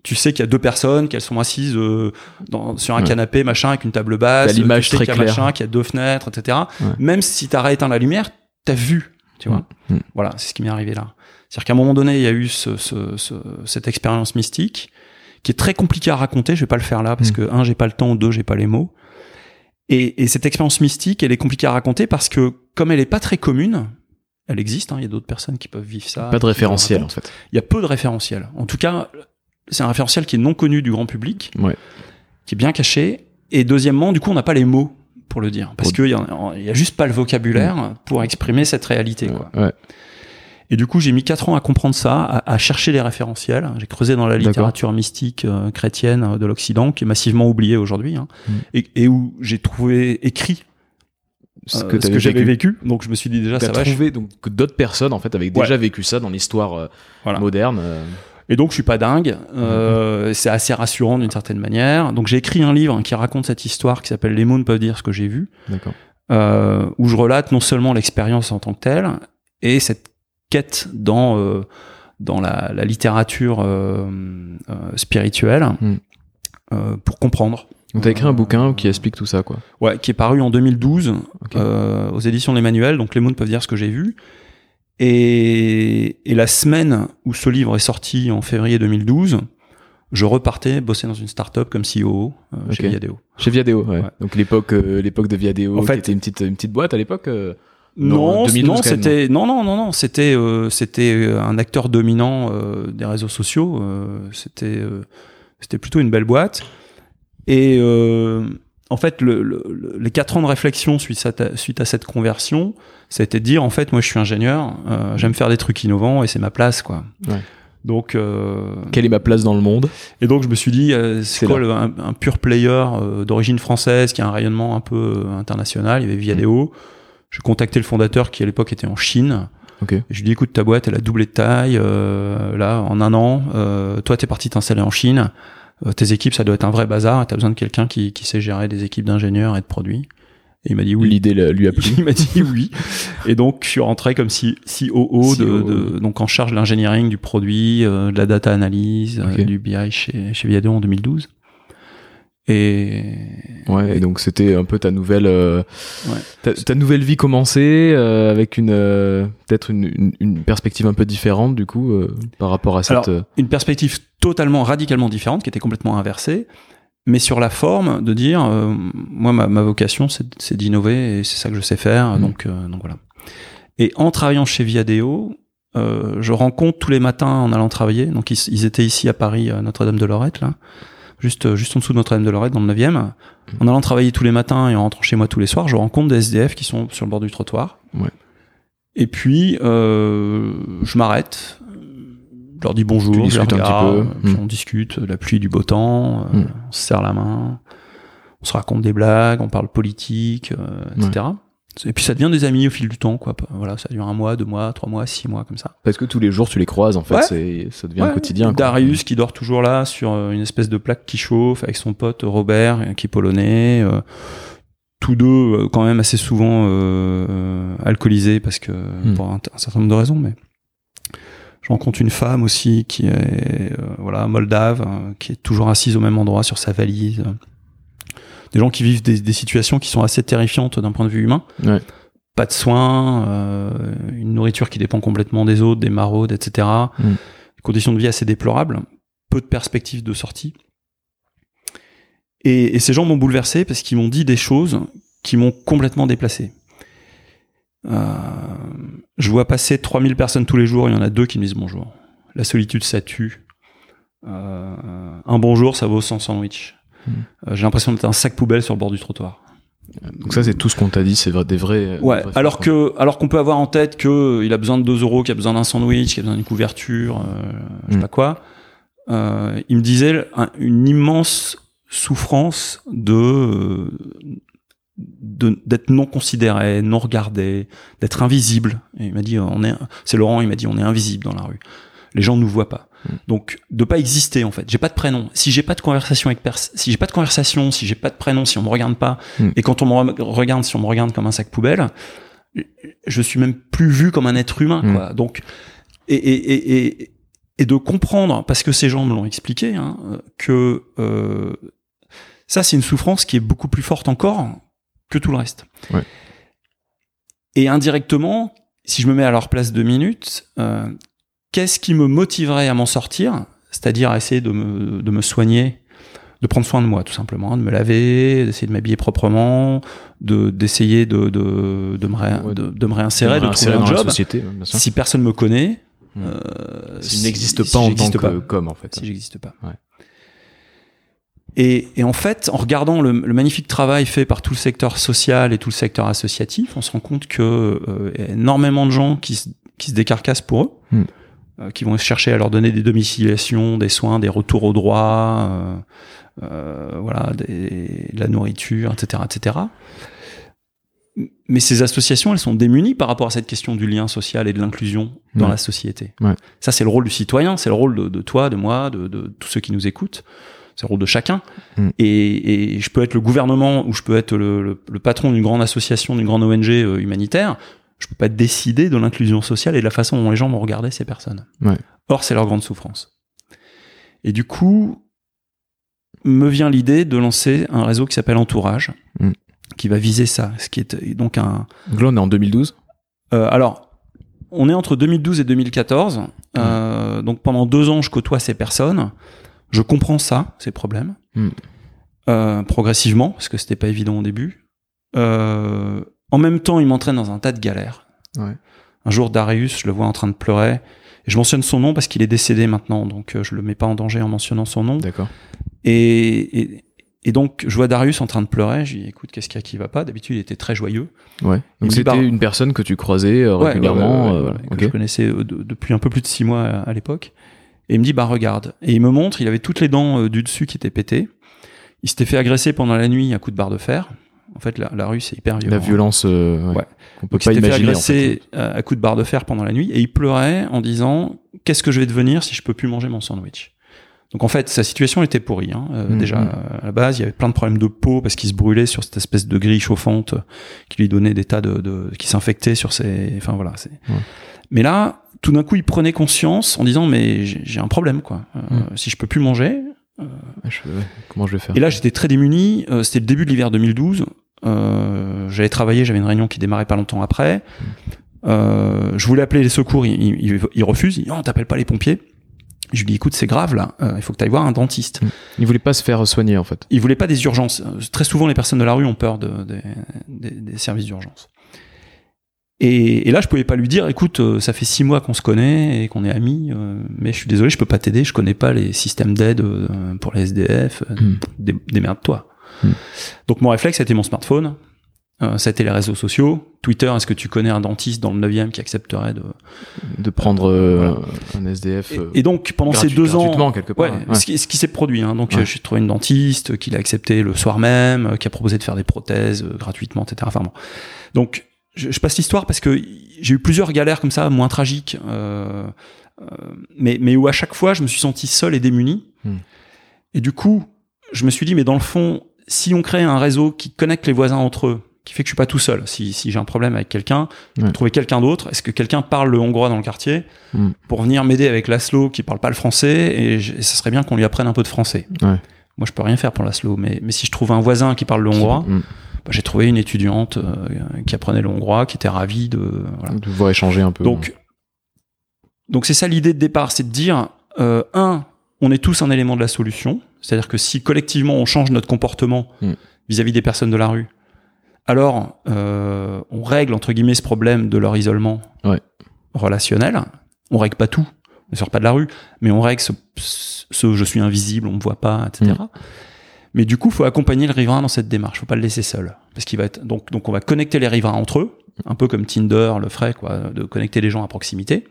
Tu sais qu'il y a deux personnes, qu'elles sont assises euh, dans, sur un canapé, machin, avec une table basse. L'image très qu'il y a machin, qu'il y a deux fenêtres, etc. Même si tu as éteint la lumière, tu as vu. Tu vois. Mm. Mm. Voilà, c'est ce qui m'est arrivé là. C'est-à-dire qu'à un moment donné, il y a eu ce, ce, ce, cette expérience mystique qui est très compliqué à raconter. Je vais pas le faire là parce mm. que un, j'ai pas le temps, deux, j'ai pas les mots. Et, et, cette expérience mystique, elle est compliquée à raconter parce que comme elle est pas très commune, elle existe. Hein, il y a d'autres personnes qui peuvent vivre ça. Pas de référentiel en fait. Il y a peu de référentiel. En tout cas, c'est un référentiel qui est non connu du grand public, ouais. qui est bien caché. Et deuxièmement, du coup, on n'a pas les mots pour le dire parce qu'il y, y, a juste pas le vocabulaire mm. pour exprimer cette réalité. Quoi. Et du coup, j'ai mis quatre ans à comprendre ça, à, chercher les référentiels. J'ai creusé dans la littérature mystique euh, chrétienne euh, de l'Occident, qui est massivement oubliée aujourd'hui, hein, mm. et, où j'ai trouvé écrit ce que, euh, j'avais vécu. Donc je me suis dit déjà, ça va. trouvé donc que d'autres personnes en fait avaient déjà vécu ça dans l'histoire moderne. Et donc je suis pas dingue, mm-hmm. c'est assez rassurant d'une certaine manière. Donc j'ai écrit un livre qui raconte cette histoire qui s'appelle Les mots ne peuvent dire ce que j'ai vu, où je relate non seulement l'expérience en tant que telle et cette quête dans euh, dans la, littérature euh, euh, spirituelle hmm. pour comprendre. Donc t'as écrit un bouquin qui explique tout ça, quoi. Ouais, qui est paru en 2012 aux éditions l'Emmanuel. Donc les mots ne peuvent dire ce que j'ai vu. Et, et, la semaine où ce livre est sorti en février 2012, je repartais bosser dans une start-up comme CEO chez Viadeo. Chez Viadeo, ouais. Donc l'époque, l'époque de Viadeo, en fait, qui était une petite, une petite boîte à l'époque. Non, non, c'était non, non, non, non, c'était euh, c'était euh, un acteur dominant euh, des réseaux sociaux. c'était c'était plutôt une belle boîte. Et en fait, le, les quatre ans de réflexion suite à, suite à cette conversion, ça a été de dire en fait, moi, je suis ingénieur, j'aime faire des trucs innovants et c'est ma place, quoi. Ouais. Donc, quelle est ma place dans le monde? Et donc, je me suis dit, c'est quoi un, un, pur player d'origine française qui a un rayonnement un peu international? Il y avait Viadeo. J'ai contacté le fondateur qui à l'époque était en Chine. Okay. je lui dit écoute ta boîte elle a doublé de taille euh, là en un an. Euh, toi t'es parti t'installer en Chine. Euh, tes équipes ça doit être un vrai bazar. T'as besoin de quelqu'un qui, qui sait gérer des équipes d'ingénieurs et de produits. Et il m'a dit oui. L'idée lui a plu. il m'a dit oui. Et donc, je suis rentré comme si COO, de, de, donc en charge de l'engineering du produit, euh, de la data analyse, euh, du BI chez, chez Viadeo en 2012. Et ouais, et donc c'était un peu ta nouvelle, euh, ouais. ta, nouvelle vie commencée euh, avec une euh, peut-être une, une, une, perspective un peu différente du coup par rapport à cette. Alors, une perspective totalement radicalement différente qui était complètement inversée mais sur la forme, de dire, euh, moi, ma, ma vocation, c'est d'innover et c'est ça que je sais faire. Mmh. Donc, euh, donc voilà. Et en travaillant chez Viadeo, euh, je rencontre tous les matins en allant travailler. Donc ils, ils étaient ici à Paris, à Notre-Dame-de-Lorette, là, juste juste en dessous de Notre-Dame-de-Lorette, dans le 9e. Mmh. En allant travailler tous les matins et en rentrant chez moi tous les soirs, je rencontre des SDF qui sont sur le bord du trottoir. Ouais. Et puis euh, je m'arrête, je leur dis bonjour, je un petit peu. Puis on discute, la pluie, du beau temps, euh, mm. on se serre la main, on se raconte des blagues, on parle politique, euh, etc. Ouais. Et puis ça devient des amis au fil du temps, quoi. Voilà, ça dure un mois, deux mois, trois mois, six mois, comme ça. Parce que tous les jours tu les croises, en fait, ouais. c'est, ça devient ouais. quotidien. Quoi. Darius qui dort toujours là sur euh, une espèce de plaque qui chauffe avec son pote Robert qui est polonais. Euh, tous deux euh, quand même assez souvent euh, alcoolisés parce que mm. pour un, un, certain nombre de raisons, mais je rencontre une femme aussi qui est euh, voilà moldave, euh, qui est toujours assise au même endroit sur sa valise. Des gens qui vivent des, des situations qui sont assez terrifiantes d'un point de vue humain. Ouais. Pas de soins, euh, une nourriture qui dépend complètement des autres, des maraudes, etc. Mm. Des conditions de vie assez déplorables, peu de perspectives de sortie. Et, et ces gens m'ont bouleversé parce qu'ils m'ont dit des choses qui m'ont complètement déplacé. Euh, je vois passer 3000 personnes tous les jours, il y en a deux qui me disent bonjour. La solitude, ça tue. Euh, un bonjour, ça vaut 100 sandwichs. Mmh. Euh, J'ai l'impression d'être un sac poubelle sur le bord du trottoir. Donc ça, c'est tout ce qu'on t'a dit, c'est des vrais. Ouais. Des vrais alors que, alors qu'on peut avoir en tête que il a besoin de 2 euros, qu'il a besoin d'un sandwich, qu'il a besoin d'une couverture, euh, je sais mmh. pas quoi. Euh, il me disait un, une immense souffrance de d'être non considéré, non regardé, d'être invisible. Et il m'a dit, on est, c'est Laurent, il m'a dit, on est invisible dans la rue. Les gens ne nous voient pas. Mm. Donc, de pas exister, en fait. J'ai pas de prénom. Si j'ai pas de conversation avec personne, si j'ai pas de conversation, si j'ai pas de prénom, si on me regarde pas, mm. et quand on me regarde, si on me regarde comme un sac poubelle, je suis même plus vu comme un être humain, mm. quoi. Donc, et, et, et, et, de comprendre, parce que ces gens me l'ont expliqué, hein, que, euh, ça, c'est une souffrance qui est beaucoup plus forte encore que tout le reste. Ouais. Et indirectement, si je me mets à leur place deux minutes, euh, qu'est-ce qui me motiverait à m'en sortir C'est-à-dire à essayer de me, de me soigner, de prendre soin de moi, tout simplement, de me laver, d'essayer de m'habiller proprement, de d'essayer de, de, de, me ré, ouais, de, de, me réinsérer, de, réinsérer trouver un job. Société, si personne me connaît, mmh. euh, s'il n'existe pas si en tant que pas, comme en fait. Si j'existe pas. Ouais. Et, et, en fait, en regardant le, le, magnifique travail fait par tout le secteur social et tout le secteur associatif, on se rend compte que euh, y a énormément de gens qui, qui se décarcassent pour eux, mm. Euh, qui vont chercher à leur donner des domiciliations, des soins, des retours au droit, euh, euh voilà, des, de la nourriture, etc., etc. Mais ces associations, elles sont démunies par rapport à cette question du lien social et de l'inclusion dans ouais. la société. Ouais. Ça, c'est le rôle du citoyen, c'est le rôle de, de, toi, de moi, de, de tous ceux qui nous écoutent c'est le rôle de chacun. Mm. Et, et, je peux être le gouvernement ou je peux être le, le, le patron d'une grande association, d'une grande ONG euh, humanitaire. Je peux pas décider de l'inclusion sociale et de la façon dont les gens vont regarder ces personnes. Ouais. Or, c'est leur grande souffrance. Et du coup, me vient l'idée de lancer un réseau qui s'appelle Entourage, mm. qui va viser ça. Ce qui est donc un. Donc là, on est en 2012. Euh, alors, on est entre 2012 et 2014. Mm. Euh, donc pendant deux ans, je côtoie ces personnes. Je comprends ça, ces problèmes, mm. euh, progressivement, parce que c'était pas évident au début. Euh, en même temps, il m'entraîne dans un tas de galères. Ouais. Un jour, Darius, je le vois en train de pleurer. Et je mentionne son nom parce qu'il est décédé maintenant, donc euh, je le mets pas en danger en mentionnant son nom. D'accord. Et, et, et, donc, je vois Darius en train de pleurer. Je lui dis, écoute, qu'est-ce qu'il y a qui va pas? D'habitude, il était très joyeux. Ouais. Donc c'était une personne que tu croisais euh, régulièrement. Ouais, okay. que je connaissais de, depuis un peu plus de six mois à, à l'époque. Et il me dit, bah regarde. Et il me montre, il avait toutes les dents euh, du dessus qui étaient pétées. Il s'était fait agresser pendant la nuit à coups de barre de fer. En fait, la, la rue, c'est hyper violent. La violence, euh, ouais. ouais. On peut Donc, pas imaginer. agresser en fait. à coups de barre de fer pendant la nuit et il pleurait en disant, qu'est-ce que je vais devenir si je peux plus manger mon sandwich? Donc en fait, sa situation était pourrie. Hein. Euh, déjà à la base, il y avait plein de problèmes de peau parce qu'il se brûlait sur cette espèce de grille chauffante qui lui donnait des tas de, de qui s'infectaient sur ses. Enfin voilà. Mais là, tout d'un coup, il prenait conscience en disant mais j'ai un problème quoi. Euh, mm. Si je peux plus manger. Euh, comment je vais faire? Et là, j'étais très démuni. C'était le début de l'hiver 2012. J'avais travaillé, j'avais une réunion qui démarrait pas longtemps après. Mm. je voulais appeler les secours, il, il, il refuse. Il dit non, t'appelles pas les pompiers. Je lui dis écoute c'est grave là, euh, il faut que tu ailles voir un dentiste. Il voulait pas se faire soigner en fait. Il voulait pas des urgences. Très souvent les personnes de la rue ont peur de, des services d'urgence. Et, là je pouvais pas lui dire écoute euh, ça fait six mois qu'on se connaît et qu'on est amis, euh, mais je suis désolé je peux pas t'aider, je connais pas les systèmes d'aide pour les SDF, hmm. démerde-toi. Hmm. Donc mon réflexe c'était mon smartphone, euh, ça a été les réseaux sociaux. Twitter, est-ce que tu connais un dentiste dans le 9e qui accepterait de, de prendre euh, un SDF et, donc pendant ces deux ans, quelque part, Ce qui, s'est produit. Hein, donc j'ai trouvé une dentiste qui l'a accepté le soir même, euh, qui a proposé de faire des prothèses gratuitement, etc. Enfin bon. Donc je, passe l'histoire parce que j'ai eu plusieurs galères comme ça, moins tragiques, mais, mais où à chaque fois je me suis senti seul et démuni. Hmm. Et du coup, je me suis dit, mais dans le fond, si on crée un réseau qui connecte les voisins entre eux, qui fait que je suis pas tout seul. Si, si j'ai un problème avec quelqu'un, je peux trouver quelqu'un d'autre. Est-ce que quelqu'un parle le hongrois dans le quartier mm. pour venir m'aider avec Laszlo qui parle pas le français et, ça serait bien qu'on lui apprenne un peu de français. Ouais. Moi, je peux rien faire pour Laszlo, mais, mais si je trouve un voisin qui parle le hongrois, mm. bah, j'ai trouvé une étudiante euh, qui apprenait le hongrois, qui était ravie de voilà. de pouvoir échanger un peu. Donc, donc c'est ça l'idée de départ, c'est de dire euh, un, on est tous un élément de la solution. C'est-à-dire que si collectivement on change notre comportement mm. vis-à-vis -vis des personnes de la rue, alors euh, on règle entre guillemets ce problème de leur isolement relationnel. On règle pas tout, on ne sort pas de la rue, mais on règle ce, je suis invisible, on me voit pas, etc. Mm. Mais du coup, faut accompagner le riverain dans cette démarche. Faut pas le laisser seul, parce qu'il va être donc donc on va connecter les riverains entre eux, un peu comme Tinder le ferait, quoi, de connecter les gens à proximité.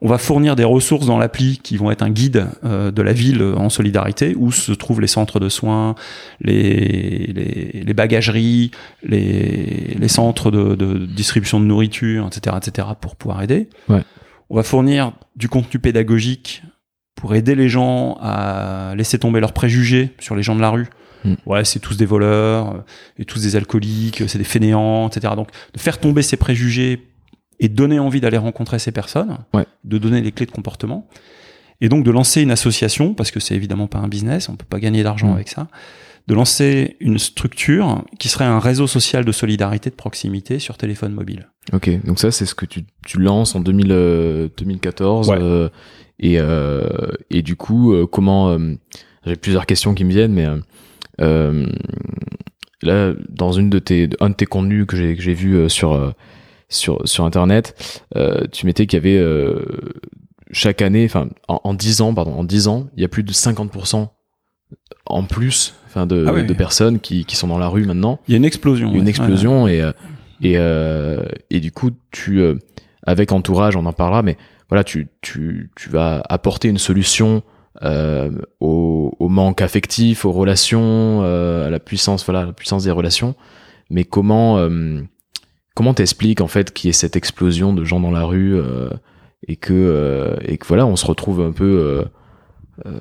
On va fournir des ressources dans l'appli qui vont être un guide euh, de la ville en solidarité, où se trouvent les centres de soins, les, les, les bagageries, les, les centres de, de, distribution de nourriture, etc., etc., pour pouvoir aider. Ouais. On va fournir du contenu pédagogique pour aider les gens à laisser tomber leurs préjugés sur les gens de la rue. Mm. Ouais, c'est tous des voleurs, et tous des alcooliques, c'est des fainéants, etc. Donc, de faire tomber ces préjugés et donner envie d'aller rencontrer ces personnes, de donner les clés de comportement, et donc de lancer une association, parce que c'est évidemment pas un business, on peut pas gagner d'argent avec ça, de lancer une structure qui serait un réseau social de solidarité de proximité sur téléphone mobile. Ok, donc ça c'est ce que tu, tu lances en 2000, 2014, euh, et, euh, et du coup, euh, comment... Euh, j'ai plusieurs questions qui me viennent, mais... là, dans une de tes, un de tes contenus que j'ai, que j'ai vu sur sur, sur Internet, euh, tu mettais qu'il y avait euh, chaque année, enfin en, en 10 ans, pardon, en 10 ans, il y a plus de 50% en plus enfin de, ah de personnes qui, qui sont dans la rue maintenant. Il y a une explosion. Une explosion et, euh, et, euh, et du coup, tu, euh, avec entourage, on en parlera, mais voilà, tu, tu, tu vas apporter une solution euh, au, au, manque affectif, aux relations, à la puissance, voilà, la puissance des relations. Mais comment, comment t'expliques en fait qu'il y ait cette explosion de gens dans la rue euh, et que euh, et que voilà on se retrouve un peu euh,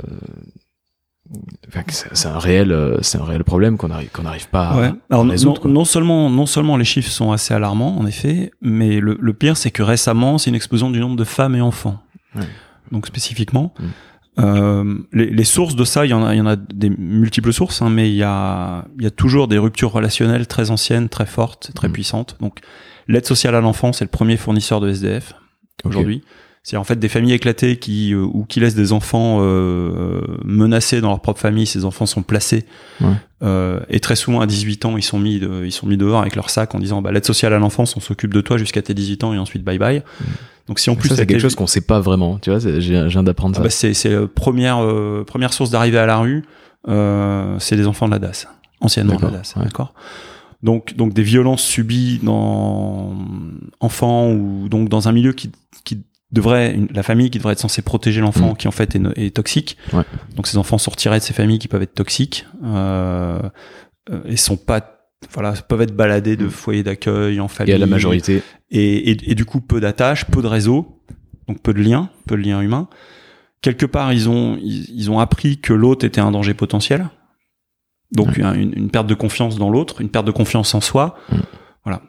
c'est un réel c'est un réel problème qu'on arrive qu'on n'arrive pas à, résoudre, non, seulement non seulement les chiffres sont assez alarmants en effet mais le, pire c'est que récemment c'est une explosion du nombre de femmes et enfants. Donc spécifiquement mm. Euh, les, les, sources de ça, il y en a, il y en a des multiples sources, hein, mais il y a, il y a toujours des ruptures relationnelles très anciennes, très fortes, très mmh. puissantes. Donc, l'aide sociale à l'enfance est le premier fournisseur de SDF aujourd'hui. C'est en fait des familles éclatées qui euh, ou qui laissent des enfants euh, menacés dans leur propre famille. Ces enfants sont placés ouais. euh, et très souvent à 18 ans ils sont mis de, ils sont mis dehors avec leur sac en disant bah l'aide sociale à l'enfance on s'occupe de toi jusqu'à tes 18 ans et ensuite bye bye. Mmh. Donc si en plus c'est quelque chose qu'on sait pas vraiment, tu vois, je viens d'apprendre ah ça. bah c'est c'est première euh, première source d'arrivée à la rue, euh, c'est des enfants de la DAS, anciennement de la DAS, d'accord. Donc donc des violences subies dans enfants ou donc dans un milieu qui qui devrait la famille qui devrait être censée protéger l'enfant mm. qui en fait est, est toxique. Ouais. Donc ces enfants sortiraient de ces familles qui peuvent être toxiques euh, euh et sont pas voilà, peuvent être baladés de mm. foyers d'accueil en famille. Et à la majorité. Et, et, et du coup, peu d'attaches, peu de réseaux, donc peu de liens, peu de liens humains. quelque part, ils ont, ils, ont appris que l'autre était un danger potentiel. Donc une, perte de confiance dans l'autre, une perte de confiance en soi. Mm. Voilà.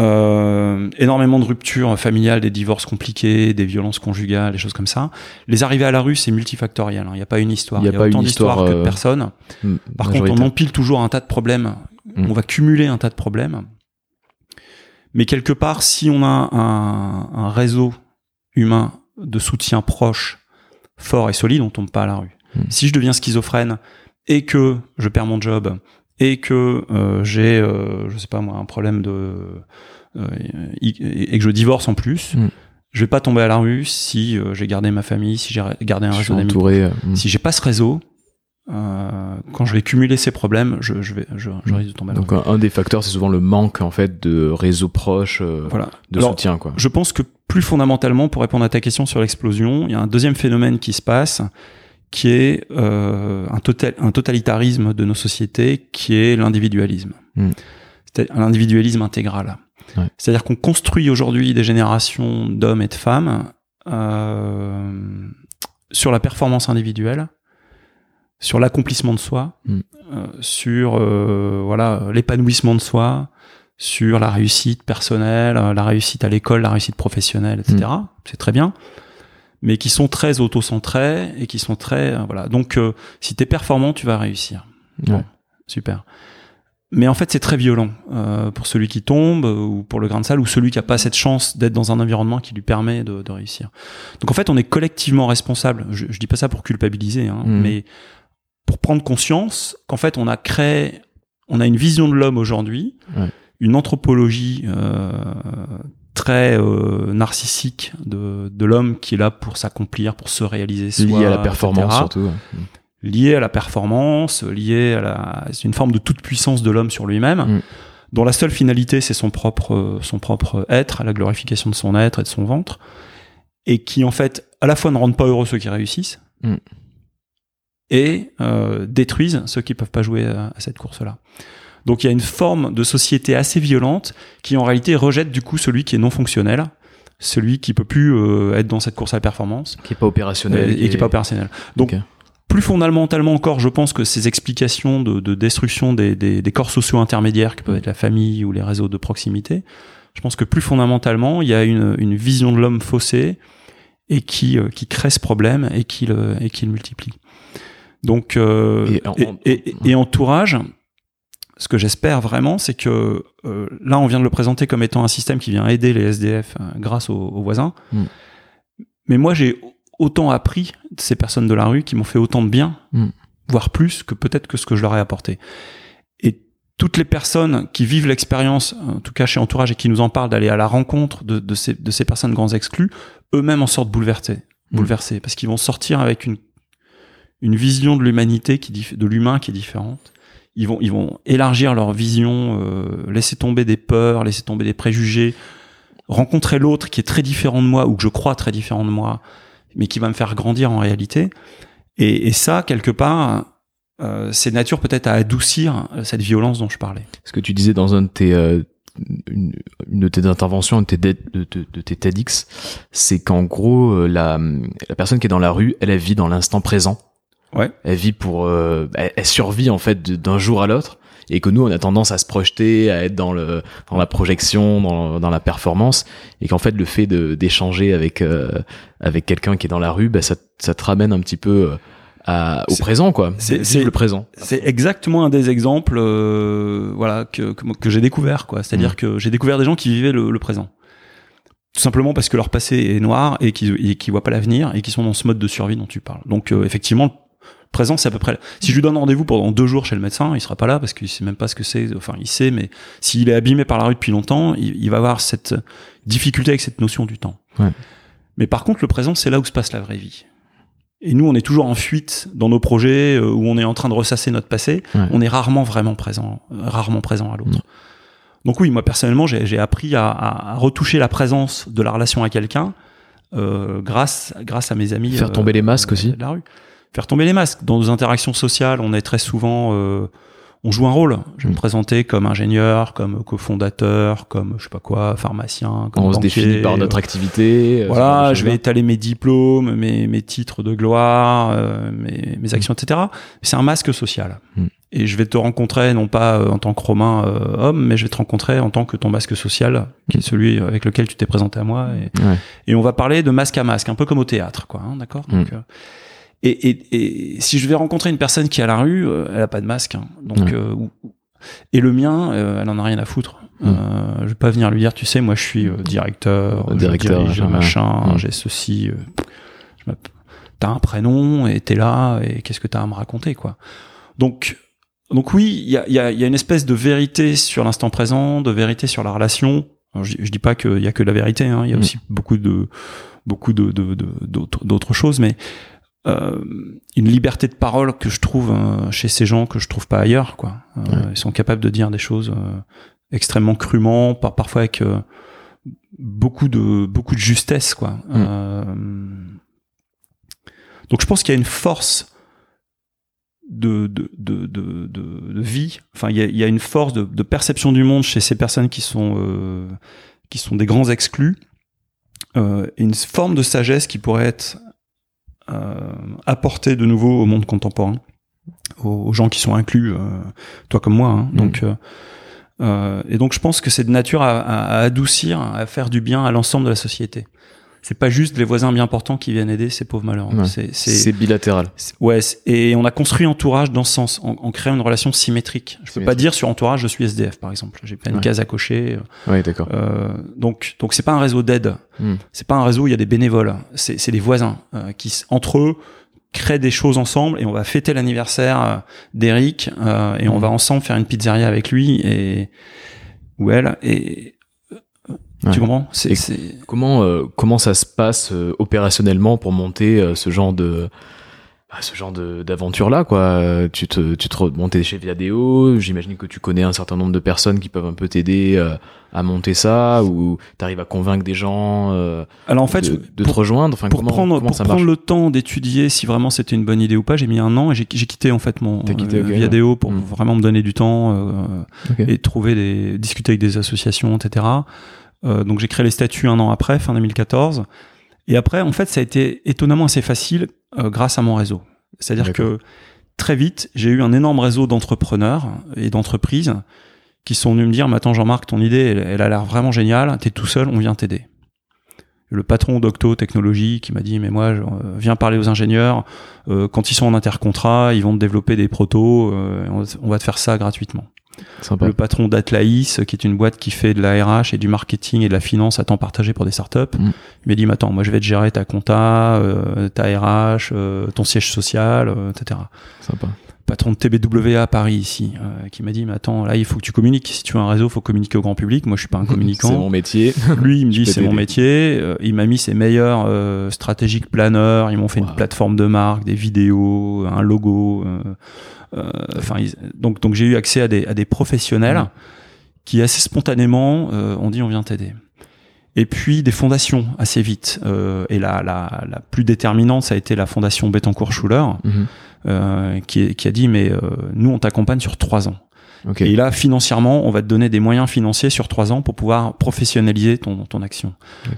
Euh, énormément de ruptures familiales, des divorces compliqués, des violences conjugales, des choses comme ça. Les arrivées à la rue, c'est multifactoriel. Hein. Il n'y a pas une histoire. Il y a, autant d'histoires que de euh, personnes. Par contre, on empile toujours un tas de problèmes. Mm. On va cumuler un tas de problèmes. Mais quelque part, si on a un, un réseau humain de soutien proche, fort et solide, on tombe pas à la rue. Hmm. Si je deviens schizophrène et que je perds mon job et que euh, j'ai, euh, je sais pas moi, un problème de euh, et que je divorce en plus, hmm. je vais pas tomber à la rue si euh, j'ai gardé ma famille, si j'ai gardé un réseau d'amis. Hmm. Si j'ai pas ce réseau, quand je vais cumuler ces problèmes, je, je vais, je, je risque de tomber. Donc un, des facteurs, c'est souvent le manque en fait de réseaux proches, euh, voilà. de soutien. Quoi. Je pense que plus fondamentalement, pour répondre à ta question sur l'explosion, il y a un deuxième phénomène qui se passe, qui est euh, un, total, un totalitarisme de nos sociétés, qui est l'individualisme. Hmm. C'est l'individualisme intégral. Ouais. C'est-à-dire qu'on construit aujourd'hui des générations d'hommes et de femmes euh, sur la performance individuelle sur l'accomplissement de soi, mm. euh, sur voilà l'épanouissement de soi, sur la réussite personnelle, la réussite à l'école, la réussite professionnelle, etc. Mm. C'est très bien, mais qui sont très auto-centrés et qui sont très voilà. Donc si t'es performant, tu vas réussir. super. Mais en fait, c'est très violent pour celui qui tombe ou pour le grain de salle ou celui qui a pas cette chance d'être dans un environnement qui lui permet de, de, réussir. Donc en fait, on est collectivement responsable. Je, je dis pas ça pour culpabiliser, hein, mm. mais pour prendre conscience qu'en fait on a créé, on a une vision de l'homme aujourd'hui, une anthropologie euh, très euh, narcissique de, de l'homme qui est là pour s'accomplir, pour se réaliser soi, lié à la performance surtout. Lié à la performance, lié à la, c'est une forme de toute puissance de l'homme sur lui-même. Mm. dont la seule finalité c'est son propre son propre être, la glorification de son être et de son ventre, et qui en fait à la fois ne rendent pas heureux ceux qui réussissent, mm et euh, détruisent ceux qui peuvent pas jouer à, cette course-là. Donc il y a une forme de société assez violente qui en réalité rejette du coup celui qui est non fonctionnel, celui qui peut plus euh, être dans cette course à la performance, qui est pas opérationnel et, qui est pas opérationnel. Donc plus fondamentalement encore, je pense que ces explications de, de destruction des, des, des, corps sociaux intermédiaires, qui peuvent être la famille ou les réseaux de proximité, je pense que plus fondamentalement, il y a une, une vision de l'homme faussée et qui, euh, qui crée ce problème et qui le, et qui le multiplie. Donc, euh, et, entourage, ce que j'espère vraiment, c'est que euh, là, on vient de le présenter comme étant un système qui vient aider les SDF euh, grâce aux, voisins. Mm. Mais moi, j'ai autant appris de ces personnes de la rue qui m'ont fait autant de bien, mm. voire plus que peut-être que ce que je leur ai apporté. Et toutes les personnes qui vivent l'expérience, en tout cas chez Entourage, et qui nous en parlent d'aller à la rencontre de, de, ces, de ces personnes grands exclus, eux-mêmes en sortent bouleversés, mm. bouleversés, parce qu'ils vont sortir avec une une vision de l'humanité qui de l'humain qui est différente. Ils vont ils vont élargir leur vision, euh, laisser tomber des peurs, laisser tomber des préjugés, rencontrer l'autre qui est très différent de moi ou que je crois très différent de moi, mais qui va me faire grandir en réalité. Et, et ça quelque part. Euh, c'est nature peut-être à adoucir euh, cette violence dont je parlais. Ce que tu disais dans un de tes, euh, une, une, de tes interventions, de tes, de, tes TEDx, c'est qu'en gros, euh, la, la personne qui est dans la rue, elle vit dans l'instant présent. Ouais. Elle vit pour, euh, elle, survit en fait d'un jour à l'autre, et que nous on a tendance à se projeter, à être dans le, dans la projection, dans, dans la performance, et qu'en fait le fait de d'échanger avec euh, avec quelqu'un qui est dans la rue, bah, ça, ça te ramène un petit peu euh, à, au présent quoi. C'est le présent. C'est exactement un des exemples, voilà que que, que j'ai découvert quoi. C'est-à-dire mmh. que j'ai découvert des gens qui vivaient le, le présent tout simplement parce que leur passé est noir et qu'ils qui voient pas l'avenir et qui sont dans ce mode de survie dont tu parles. Donc effectivement, présent, c'est à peu près. Si je lui donne rendez-vous pendant deux jours chez le médecin, il sera pas là parce qu'il sait même pas ce que c'est. Enfin, il sait, mais s'il est abîmé par la rue depuis longtemps, il, va avoir cette difficulté avec cette notion du temps. Ouais. Mais par contre, le présent, c'est là où se passe la vraie vie. Et nous, on est toujours en fuite dans nos projets euh, où on est en train de ressasser notre passé. On est rarement vraiment présent, rarement présent à l'autre. Donc oui, moi personnellement, j'ai appris à, à, retoucher la présence de la relation à quelqu'un euh, grâce grâce à mes amis. Faire tomber les masques euh, aussi. De la rue faire tomber les masques. Dans nos interactions sociales, on est très souvent, euh, on joue un rôle. Je vais me mm. présenter comme ingénieur, comme cofondateur, comme je sais pas quoi, pharmacien. Comme on se définit par notre activité. Euh, voilà, je vais étaler mes diplômes, mes, mes titres de gloire, euh, mes, mes, actions, etc. C'est un masque social. Mm. Et je vais te rencontrer non pas euh, en tant que Romain homme, mais je vais te rencontrer en tant que ton masque social, qui est celui avec lequel tu t'es présenté à moi. Et, et, on va parler de masque à masque, un peu comme au théâtre, quoi. Hein, D'accord. Mm. Et, et, et, si je vais rencontrer une personne qui est à la rue, euh, elle a pas de masque. Hein. donc, euh, et le mien, euh, elle en a rien à foutre. Mm. Euh, je vais pas venir lui dire, tu sais, moi je suis directeur, directeur, j'ai machin, j'ai ceci. t'as un prénom et t'es là et qu'est-ce que t'as à me raconter, quoi. Donc, donc oui, il y a, y, a, y a, une espèce de vérité sur l'instant présent, de vérité sur la relation. je, je, dis pas qu'il y a que la vérité, hein, il y a mm. aussi beaucoup de beaucoup de d'autres de, choses, mais euh, une liberté de parole que je trouve euh, chez ces gens que je trouve pas ailleurs quoi. Euh, ils sont capables de dire des choses extrêmement crûment par, parfois avec beaucoup de beaucoup de justesse quoi. Mm. donc je pense qu'il y a une force de, de, de, de, de vie. Enfin il y a, il y a une force de, perception du monde chez ces personnes qui sont qui sont des grands exclus euh, une forme de sagesse qui pourrait être euh, apporter de nouveau au monde contemporain, aux, gens qui sont inclus, euh, toi comme moi. Hein. Mm. Donc euh, et donc je pense que c'est de nature à, à, adoucir, à faire du bien à l'ensemble de la société c'est pas juste les voisins bien portants qui viennent aider ces pauvres malheureux. c'est bilatéral. Ouais, et on a construit entourage dans ce sens, en, créant une relation symétrique. Je peux pas dire sur entourage je suis SDF par exemple. J'ai pas une case à cocher. Oui, d'accord. Euh, donc donc c'est pas un réseau d'aide. Hmm. C'est pas un réseau où il y a des bénévoles. C'est des voisins euh, qui entre eux créent des choses ensemble et on va fêter l'anniversaire euh, d'Eric euh, et on hmm. va ensemble faire une pizzeria avec lui et ou elle et tu comprends? C'est, Comment euh, comment ça se passe euh, opérationnellement pour monter euh, ce genre de bah, ce genre de, d'aventure là quoi? Tu te tu te monter chez Viadeo j'imagine que tu connais un certain nombre de personnes qui peuvent un peu t'aider à monter ça ou tu arrives à convaincre des gens alors en fait de, de te rejoindre? Enfin pour prendre pour prendre le temps d'étudier si vraiment c'était une bonne idée ou pas j'ai mis un an et j'ai, j'ai quitté en fait mon quitté, Viadeo pour hmm. vraiment me donner du temps et trouver des discuter avec des associations etc donc j'ai créé les statuts un an après, fin 2014. Et après, en fait, ça a été étonnamment assez facile euh, grâce à mon réseau. C'est-à-dire que très vite, j'ai eu un énorme réseau d'entrepreneurs et d'entreprises qui sont venus me dire, maintenant Jean-Marc, ton idée, elle, a l'air vraiment géniale, t'es tout seul, on vient t'aider. Le patron d'Octo Technologies qui m'a dit, mais moi, je, euh, viens parler aux ingénieurs, quand ils sont en intercontrat, ils vont te développer des protos, on va te faire ça gratuitement. Le patron d'Atlaïs, qui est une boîte qui fait de la RH et du marketing et de la finance à temps partagé pour des startups, mm. il m'a dit, mais attends, moi je vais te gérer ta compta, euh, ta RH, euh, ton siège social, euh, etc. Sympa. Patron de TBWA à Paris ici, qui m'a dit, mais attends, là il faut que tu communiques. Si tu veux un réseau, il faut communiquer au grand public. Moi je suis pas un communicant. c'est mon métier. Lui il me dit, c'est mon métier. il m'a mis ses meilleurs stratégiques planeurs. Ils m'ont fait une plateforme de marque, des vidéos, un logo. Euh, enfin, donc donc j'ai eu accès à des, à des professionnels qui assez spontanément euh, ont dit on vient t'aider. Et puis des fondations assez vite. Euh, et la, la, la, plus déterminante, ça a été la fondation Bettencourt-Schuller, mhm. Euh, qui, qui, a dit mais euh, nous on t'accompagne sur trois ans. Et là, financièrement, on va te donner des moyens financiers sur trois ans pour pouvoir professionnaliser ton, ton action.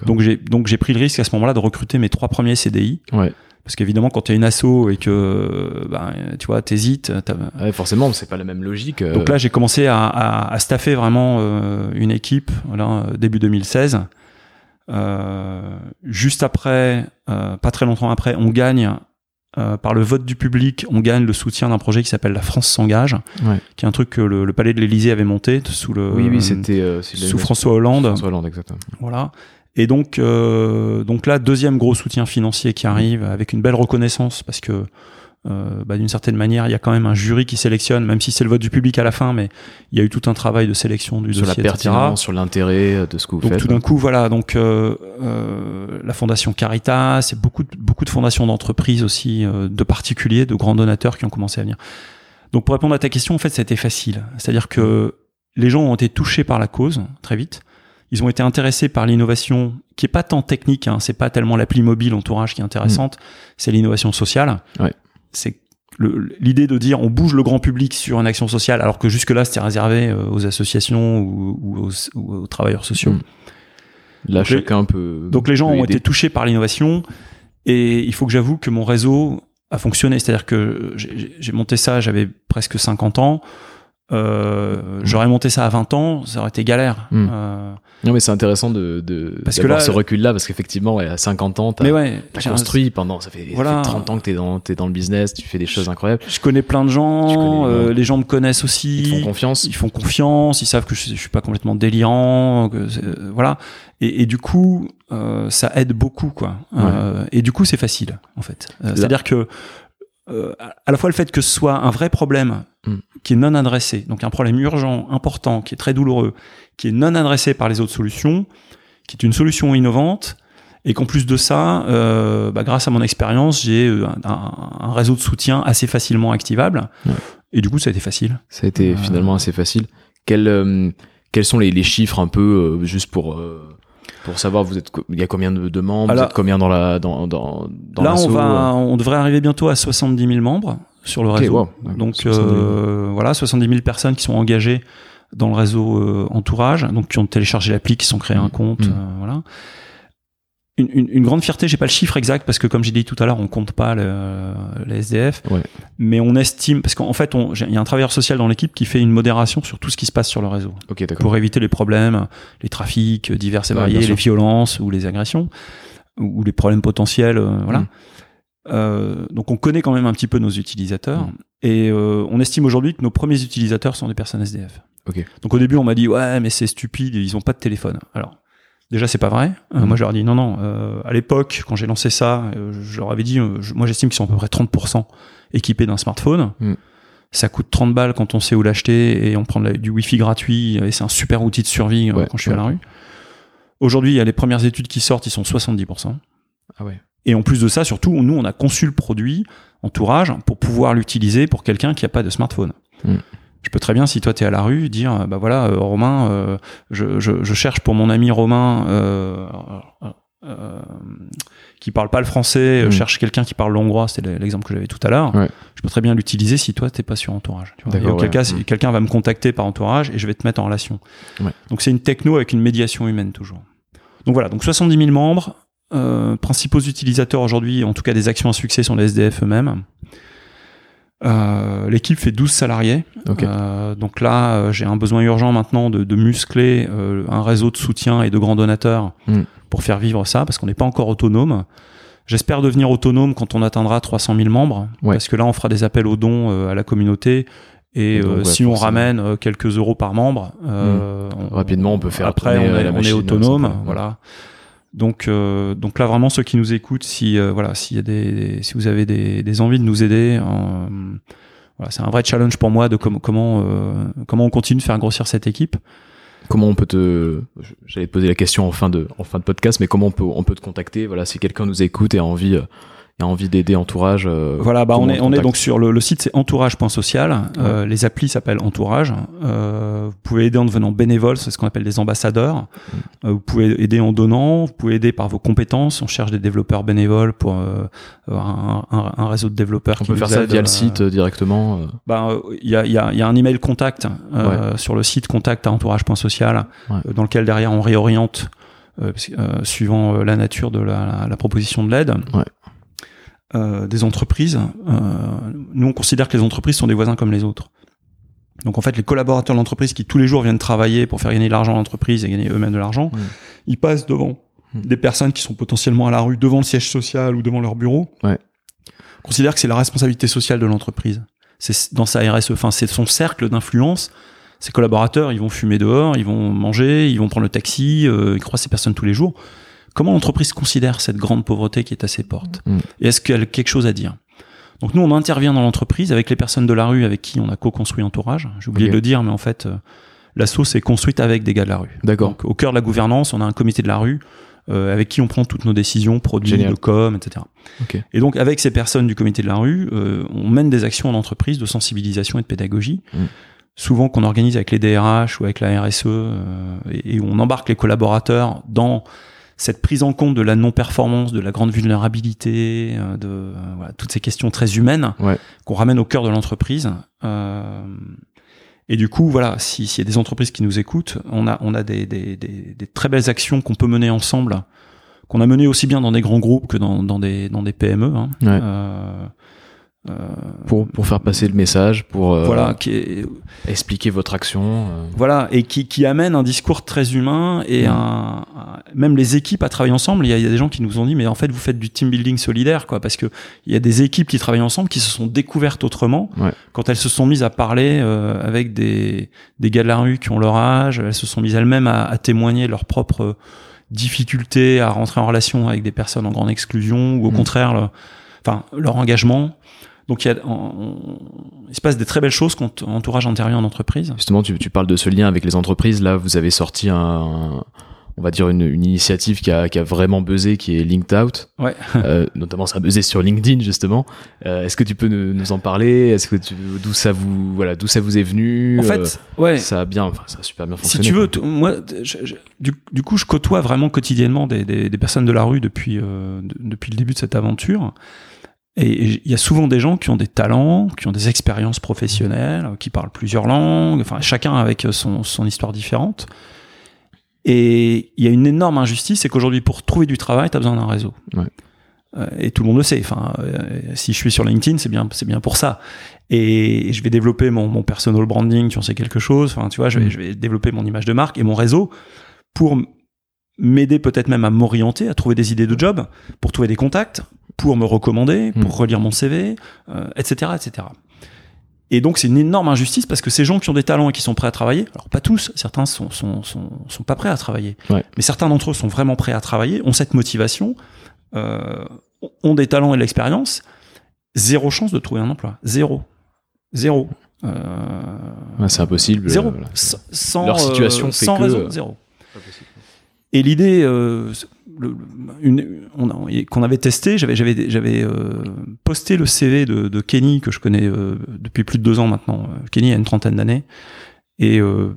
Donc j'ai donc j'ai pris le risque à ce moment-là de recruter mes trois premiers CDI. Ouais. Parce qu'évidemment, quand tu es une asso et que ben, tu vois, t'hésites. Ouais, forcément, c'est pas la même logique. Euh. Donc là, j'ai commencé à, à, à, staffer vraiment euh, une équipe, voilà, début 2016. Euh, juste après, euh, pas très longtemps après, on gagne par le vote du public, on gagne le soutien d'un projet qui s'appelle La France s'engage, ouais. qui est un truc que le, le Palais de l'Élysée avait monté sous le oui oui c'était sous François Hollande. François Hollande exactement. Voilà. Et donc, euh, donc là, deuxième gros soutien financier qui arrive avec une belle reconnaissance parce que euh, bah, d'une certaine manière, il y a quand même un jury qui sélectionne, même si c'est le vote du public à la fin, mais il y a eu tout un travail de sélection du sur dossier, la pertinence, sur l'intérêt de ce que vous donc, faites. tout d'un coup, voilà. Donc euh, euh, la fondation Caritas, c'est beaucoup de, beaucoup de fondations d'entreprises aussi, euh, de particuliers, de grands donateurs qui ont commencé à venir. Donc pour répondre à ta question, en fait, ça a été facile. C'est-à-dire que les gens ont été touchés par la cause très vite ils ont été intéressés par l'innovation qui est pas tant technique, hein, c'est pas tellement l'appli mobile entourage qui est intéressante, mm. c'est l'innovation sociale. Ouais. C'est l'idée de dire on bouge le grand public sur une action sociale alors que jusque là c'était réservé euh, aux associations ou, aux, travailleurs sociaux. Là donc chacun peut. Donc les gens ont été touchés par l'innovation et il faut que j'avoue que mon réseau a fonctionné, c'est-à-dire que j'ai monté ça, j'avais presque 50 ans. Euh, j'aurais monté ça à 20 ans, ça aurait été galère. Hmm. Euh, non mais c'est intéressant de, de parce que là, ce recul là parce qu'effectivement à 50 ans t'as ouais, construit pendant ça fait, voilà. 30 ans que t'es dans es dans le business tu fais des choses incroyables. Je connais plein de gens euh, les gens me connaissent aussi. Ils font confiance. Ils font confiance ils savent que je, je suis pas complètement délirant que voilà. Et, et, du coup ça aide beaucoup quoi. Et du coup c'est facile en fait. C'est à dire que euh, à la fois le fait que ce soit un vrai problème mm. qui est non adressé, donc un problème urgent, important, qui est très douloureux, qui est non adressé par les autres solutions, qui est une solution innovante, et qu'en plus de ça, euh, bah, grâce à mon expérience, j'ai euh, un, réseau de soutien assez facilement activable, et du coup ça a été facile. Ça a été finalement assez facile. Quels, quels sont les, les, chiffres un peu, juste pour pour savoir vous êtes il y a combien de, membres, vous êtes combien dans la dans dans, dans Là on va euh on devrait arriver bientôt à 70 000 membres sur le réseau. donc euh, voilà 70 000 personnes qui sont engagées dans le réseau euh, entourage, donc qui ont téléchargé l'appli, qui sont créés un mmh. compte, mmh. voilà une, grande fierté, j'ai pas le chiffre exact parce que comme j'ai dit tout à l'heure, on compte pas le, les SDF, mais on estime parce qu'en fait, il y a un travailleur social dans l'équipe qui fait une modération sur tout ce qui se passe sur le réseau pour éviter les problèmes, les trafics divers et variés, les violences ou les agressions ou les problèmes potentiels, euh, voilà. Mm. Euh, donc on connaît quand même un petit peu nos utilisateurs mm. et euh, on estime aujourd'hui que nos premiers utilisateurs sont des personnes SDF. Donc au début on m'a dit ouais mais c'est stupide, ils ont pas de téléphone. Alors Déjà, c'est pas vrai. Euh, mhm. moi, je leur ai dit non, non. Euh, à l'époque, quand j'ai lancé ça, euh, je leur avais dit, moi, j'estime qu'ils sont à peu près 30% équipés d'un smartphone. Mhm. Ça coûte 30 balles quand on sait où l'acheter et on prend du Wi-Fi gratuit et c'est un super outil de survie quand je suis à la rue. Aujourd'hui, il y a les premières études qui sortent, ils sont 70%. Ah ouais. Et en plus de ça, surtout, nous, on a conçu le produit entourage pour pouvoir l'utiliser pour quelqu'un qui n'a pas de smartphone. Mhm je peux très bien, si toi tu es à la rue, dire bah voilà, euh, Romain, euh, je, je, je, cherche pour mon ami Romain euh, qui parle pas le français, mm. cherche quelqu'un qui parle l'hongrois, c'était l'exemple que j'avais tout à l'heure. Je peux très bien l'utiliser si toi t'es pas sur Entourage. Tu vois. auquel cas, mm. quelqu'un va me contacter par Entourage et je vais te mettre en relation. Donc c'est une techno avec une médiation humaine toujours. Donc voilà, donc 70 000 membres, principaux utilisateurs aujourd'hui, en tout cas des actions à succès sont les SDF eux-mêmes. Euh, l'équipe fait 12 salariés. Euh, donc là, euh, j'ai un besoin urgent maintenant de, de muscler un réseau de soutien et de grands donateurs hmm. pour faire vivre ça, parce qu'on n'est pas encore autonome. J'espère devenir autonome quand on atteindra 300 000 membres, parce que là, on fera des appels aux dons à la communauté. Et, si on ramène quelques euros par membre, hmm. rapidement, on peut faire. Après, on est, on est autonome, voilà. Donc, euh, donc là vraiment ceux qui nous écoutent, si euh, voilà, s'il y a des, si vous avez des, des, envies de nous aider, euh, voilà, c'est un vrai challenge pour moi de comment comment on continue de faire grossir cette équipe. Comment on peut te, j'allais te poser la question en fin de en fin de podcast, mais comment on peut on peut te contacter, voilà, si quelqu'un nous écoute et a envie a envie d'aider Entourage euh, Voilà, bah on est, on est donc sur le, site, c'est entourage.social. Euh, les applis s'appellent Entourage. Euh, vous pouvez aider en devenant bénévole, c'est ce qu'on appelle des ambassadeurs. Mm. vous pouvez aider en donnant, vous pouvez aider par vos compétences. On cherche des développeurs bénévoles pour un, un, réseau de développeurs. On peut faire ça via le site directement. Bah, il y a, y, a, y a un email contact sur le site contact à entourage.social, dans lequel derrière on réoriente. suivant la nature de la, la proposition de l'aide. Ouais. Euh, des entreprises, euh, nous on considère que les entreprises sont des voisins comme les autres. Donc en fait, les collaborateurs de l'entreprise qui tous les jours viennent travailler pour faire gagner de l'argent à l'entreprise et gagner eux-mêmes de l'argent, ils passent devant des personnes qui sont potentiellement à la rue, devant le siège social ou devant leur bureau. Ouais. On considère que c'est la responsabilité sociale de l'entreprise. C'est dans sa RSE, enfin c'est son cercle d'influence. Ses collaborateurs, ils vont fumer dehors, ils vont manger, ils vont prendre le taxi, euh, ils croisent ces personnes tous les jours. Comment l'entreprise considère cette grande pauvreté qui est à ses portes mm. Et est-ce qu'elle a quelque chose à dire? Donc nous, on intervient dans l'entreprise avec les personnes de la rue avec qui on a co-construit Entourage. J'ai oublié de le dire, mais en fait, euh, la sauce est construite avec des gars de la rue. D'accord. Au cœur de la gouvernance, on a un comité de la rue euh, avec qui on prend toutes nos décisions, produits, de com, etc. Et donc avec ces personnes du comité de la rue, euh, on mène des actions en entreprise de sensibilisation et de pédagogie. Mm. Souvent qu'on organise avec les DRH ou avec la RSE et, et on embarque les collaborateurs dans cette prise en compte de la non-performance, de la grande vulnérabilité, euh, de euh, voilà, toutes ces questions très humaines qu'on ramène au cœur de l'entreprise. Euh, et du coup, voilà, s'il y a des entreprises qui nous écoutent, on a, on a des, des, des, des très belles actions qu'on peut mener ensemble, qu'on a menées aussi bien dans des grands groupes que dans, dans, des, dans des PME. Hein. Euh, pour, pour faire passer le message, pour euh, voilà, qui expliquer votre action. Euh. Voilà, et qui, qui amène un discours très humain et un, même les équipes à travailler ensemble. Il y, a, il y, a, des gens qui nous ont dit, mais en fait, vous faites du team building solidaire, quoi, parce que il y a des équipes qui travaillent ensemble qui se sont découvertes autrement quand elles se sont mises à parler avec des, des gars de la rue qui ont leur âge. Elles se sont mises elles-mêmes à, à témoigner leurs propres difficultés à rentrer en relation avec des personnes en grande exclusion ou au mm. contraire, enfin, leur engagement. Donc il, y a, il se passe des très belles choses quand entourage intérieur en entreprise. Justement, tu, tu, parles de ce lien avec les entreprises. Là, vous avez sorti un, on va dire une, une initiative qui a, qui a, vraiment buzzé, qui est Linked Out. Ouais. euh, notamment, ça a buzzé sur LinkedIn justement. Euh, Est-ce que tu peux nous, nous en parler? Est-ce que d'où ça vous voilà d'où ça vous est venu? En fait, euh, ouais. Ça a bien, enfin, ça a super bien fonctionné. Si tu veux, moi, je, je, du, du, coup, je côtoie vraiment quotidiennement des, des, des personnes de la rue depuis de, depuis le début de cette aventure. Et il y a souvent des gens qui ont des talents, qui ont des expériences professionnelles, qui parlent plusieurs langues, enfin chacun avec son, son histoire différente. Et il y a une énorme injustice, c'est qu'aujourd'hui pour trouver du travail, tu as besoin d'un réseau. Ouais. Euh, et tout le monde le sait. Enfin, euh, si je suis sur LinkedIn, c'est bien, c'est bien pour ça. Et je vais développer mon, mon personal branding, tu en sais quelque chose. Enfin, tu vois, je vais, mm. je vais développer mon image de marque et mon réseau pour m'aider peut-être même à m'orienter, à trouver des idées de job, pour trouver des contacts, pour me recommander, pour hmm. relire mon CV, euh, etc., etc. Et donc c'est une énorme injustice parce que ces gens qui ont des talents et qui sont prêts à travailler, alors pas tous, certains sont sont, sont, sont pas prêts à travailler, ouais. mais certains d'entre eux sont vraiment prêts à travailler, ont cette motivation, euh, ont des talents et de l'expérience, zéro chance de trouver un emploi, zéro, zéro. Euh, ouais, c'est impossible. Zéro. Voilà. Sans, Leur situation euh, fait sans que... réseau, zéro. Et l'idée, euh, qu'on avait testé, j'avais j'avais j'avais euh, posté le CV de, de Kenny que je connais euh, depuis plus de deux ans maintenant. Kenny a une trentaine d'années et euh,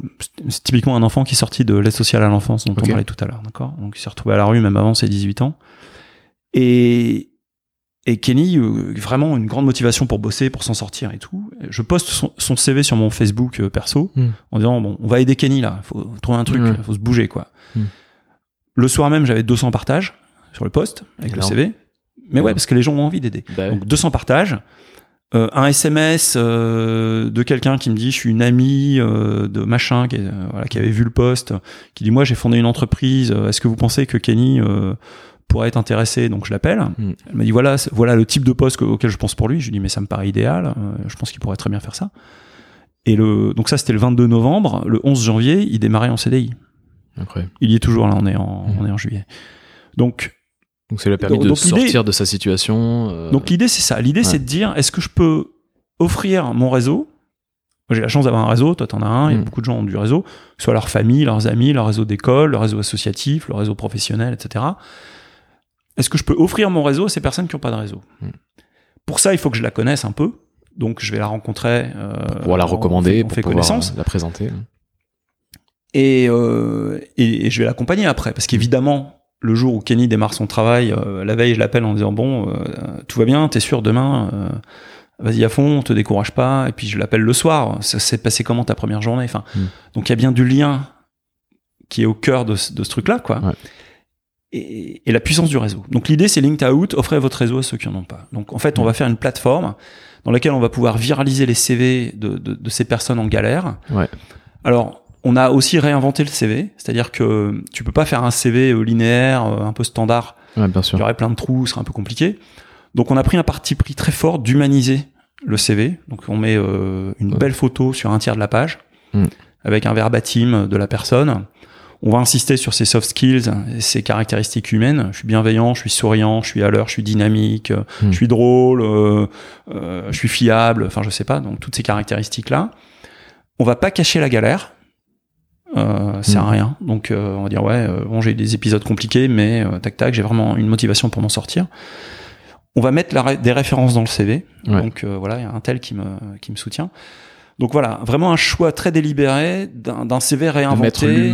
c'est typiquement un enfant qui est sorti de l'aide sociale à l'enfance dont okay. on parlait tout à l'heure, d'accord? Donc il s'est retrouvé à la rue même avant ses 18 ans. Et et Kenny, euh, vraiment une grande motivation pour bosser, pour s'en sortir et tout. Je poste son, son CV sur mon Facebook euh, perso mm. en disant bon, on va aider Kenny là, faut trouver un truc, Mm. faut se bouger quoi. Mm. Le soir même, j'avais 200 partages sur le post avec Énorme. le CV. Mais ouais, parce que les gens ont envie d'aider. Bah. Donc 200 partages, euh, un SMS euh, de quelqu'un qui me dit je suis une amie euh, de machin qui, voilà, qui avait vu le post, qui dit moi j'ai fondé une entreprise. Est-ce que vous pensez que Kenny euh, pourrait être intéressé? Donc je l'appelle. Mm. Elle m'a dit voilà voilà le type de poste que- auquel je pense pour lui. Je lui dis mais ça me paraît idéal. euh, je pense qu'il pourrait très bien faire ça. Et le donc ça c'était le 22 novembre. Le 11 janvier il démarrait en CDI. Incroyable. Il y est toujours là. On est en Mm. on est en juillet. Donc Donc ça lui a permis Donc- de donc sortir de sa situation. euh, Donc l'idée c'est ça. L'idée ouais. c'est de dire est-ce que je peux offrir mon réseau? J'ai la chance d'avoir un réseau, toi t'en as un, il y a Mm. beaucoup de gens ont du réseau, que ce soit leur famille, leurs amis, leur réseau d'école, leur réseau associatif, leur réseau professionnel, etc. Est-ce que je peux offrir mon réseau à ces personnes qui n'ont pas de réseau? Mm. Pour ça il faut que je la connaisse un peu. Donc je vais la rencontrer. Euh, pour pouvoir la on fait- recommander, on pour fait pouvoir connaissance. la présenter. Et, euh, et, et je vais l'accompagner après, parce qu'évidemment, le jour où Kenny démarre son travail, euh, la veille, je l'appelle en disant bon, euh, tout va bien, t'es sûr demain, vas-y à fond, te décourage pas. Et puis je l'appelle le soir, ça s'est passé comment ta première journée? Enfin, Mm. donc il y a bien du lien qui est au cœur de, ce- de ce truc-là, quoi. Ouais. Et, et la puissance du réseau. Donc l'idée, c'est Linked Out, offrez votre réseau à ceux qui en ont pas. Donc en fait, on Mm. va faire une plateforme dans laquelle on va pouvoir viraliser les CV de, de, de ces personnes en galère. Ouais. Alors, on a aussi réinventé le CV, c'est-à-dire que tu peux pas faire un CV euh, linéaire, euh, un peu standard, Ouais, bien il sûr. y aurait plein de trous, ce serait un peu compliqué. Donc on a pris un parti pris très fort d'humaniser le CV. Donc on met euh, une Ouais. belle photo sur un tiers de la page, Mm. avec un verbatim de la personne. On va insister sur ses soft skills, et ses caractéristiques humaines. Je suis bienveillant, je suis souriant, je suis à l'heure, je suis dynamique, Mm. je suis drôle, euh, euh, je suis fiable, enfin je sais pas. Donc toutes ces caractéristiques-là. On va pas cacher la galère. Euh, Mm. à rien. Donc euh, on va dire ouais, euh, bon j'ai des épisodes compliqués, mais euh, tac tac, j'ai vraiment une motivation pour m'en sortir. On va mettre la des références dans le CV. Ouais. Donc voilà, il y a un tel qui me qui me soutient. Donc voilà, vraiment un choix très délibéré d'un CV réinventé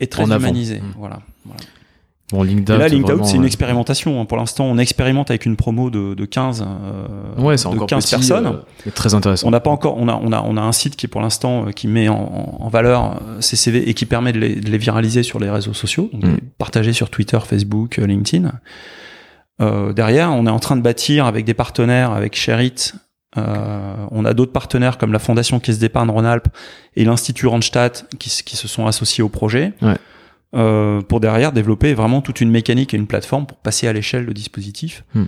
et très en humanisé. Mm. Voilà. voilà. Bon, là, LinkedIn, c'est une expérimentation. Hein. Pour l'instant, on expérimente avec une promo de, de 15, euh, ouais, 15 personnes. Euh, très intéressant. On n'a pas encore, on a, on a, on a un site qui, pour l'instant, qui met en, en, valeur ces CV et qui permet de les, de les, viraliser sur les réseaux sociaux, donc mm. partager sur Twitter, Facebook, LinkedIn. Euh, derrière, on est en train de bâtir avec des partenaires, avec Sherit, euh, on a d'autres partenaires comme la Fondation Caisse d'épargne Rhône-Alpes et l'Institut Randstad qui, qui, se sont associés au projet euh, pour derrière développer vraiment toute une mécanique et une plateforme pour passer à l'échelle le dispositif. Hmm.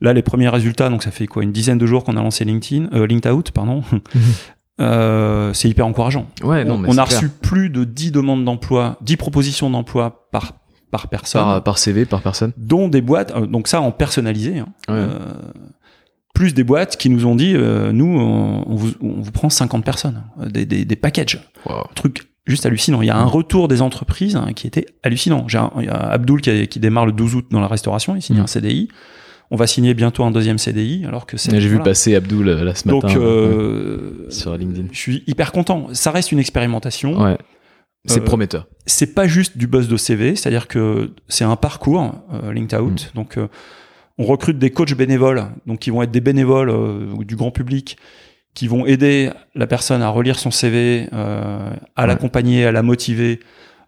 Là, les premiers résultats, donc ça fait quoi une dizaine de jours qu'on a lancé LinkedIn, euh, LinkedOut, pardon. euh, c'est hyper encourageant. Ouais, non, on, a reçu plus de 10 demandes d'emploi, 10 propositions d'emploi par par personne. Par, CV, par personne. Dont des boîtes, euh, donc ça en personnalisé. Hein. Euh, plus des boîtes qui nous ont dit, euh, nous, on, vous, on, vous, prend 50 personnes, des, des, des packages. Truc juste hallucinant. Il y a un retour des entreprises hein, qui était hallucinant. J'ai il y a Abdul qui, qui, démarre le 12 août dans la restauration, il signe mm. un CDI. On va signer bientôt un deuxième CDI, alors que c'est. J'ai vu passer Abdul euh, la ce matin. Donc, euh, sur LinkedIn. Je suis hyper content. Ça reste une expérimentation. Ouais. C'est prometteur. C'est pas juste du buzz de CV, c'est-à-dire que c'est un parcours, euh, linked out. Mm. Donc, on recrute des coachs bénévoles, donc qui vont être des bénévoles euh, du grand public, qui vont aider la personne à relire son CV, euh, à l'accompagner, à la motiver.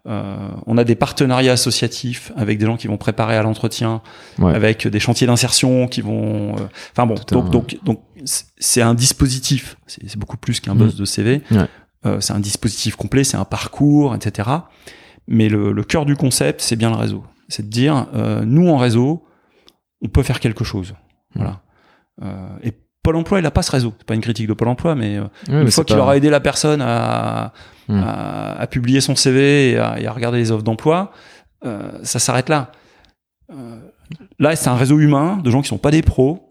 Euh, on a des partenariats associatifs avec des gens qui vont préparer à l'entretien, avec des chantiers d'insertion qui vont. Euh, enfin bon, donc donc donc c'est un dispositif. C'est beaucoup plus qu'un buzz mm. de CV. Euh, c'est un dispositif complet, c'est un parcours, etc. Mais le, le cœur du concept, c'est bien le réseau. C'est de dire, nous en réseau, on peut faire quelque chose. Voilà. Euh, et Pôle Emploi, il n'a pas ce réseau. C'est pas une critique de Pôle Emploi, mais euh, une fois qu'il aura aidé la personne à, hmm. à, publier son CV et à, regarder les offres d'emploi, euh, ça s'arrête là. Euh, là, c'est un réseau humain de gens qui sont pas des pros,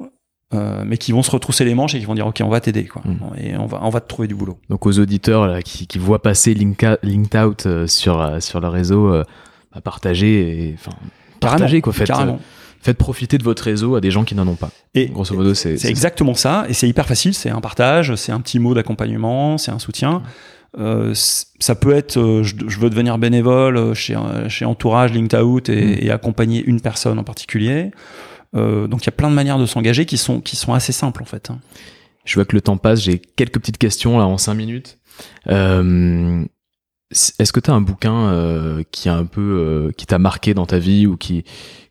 euh, mais qui vont se retrousser les manches et qui vont dire ok on va t'aider quoi hmm. et on va on va te trouver du boulot donc aux auditeurs là, qui, qui voient passer Linked Out euh, sur sur le réseau bah, partager et enfin partager quoi faites, carrément faites profiter de votre réseau à des gens qui n'en ont pas. Et grosso modo, c'est exactement ça. Et c'est hyper facile. C'est un partage, c'est un petit mot d'accompagnement, c'est un soutien. Euh, ça peut être, euh, je, veux devenir bénévole euh, chez, chez Entourage, LinkedIn Out et, mm. et, accompagner une personne en particulier. Euh, donc il y a plein de manières de s'engager qui sont, qui sont assez simples en fait. Hein. Je vois que le temps passe. J'ai quelques petites questions là en cinq minutes. Est-ce que tu as un bouquin qui a un peu, qui t'a marqué dans ta vie ou qui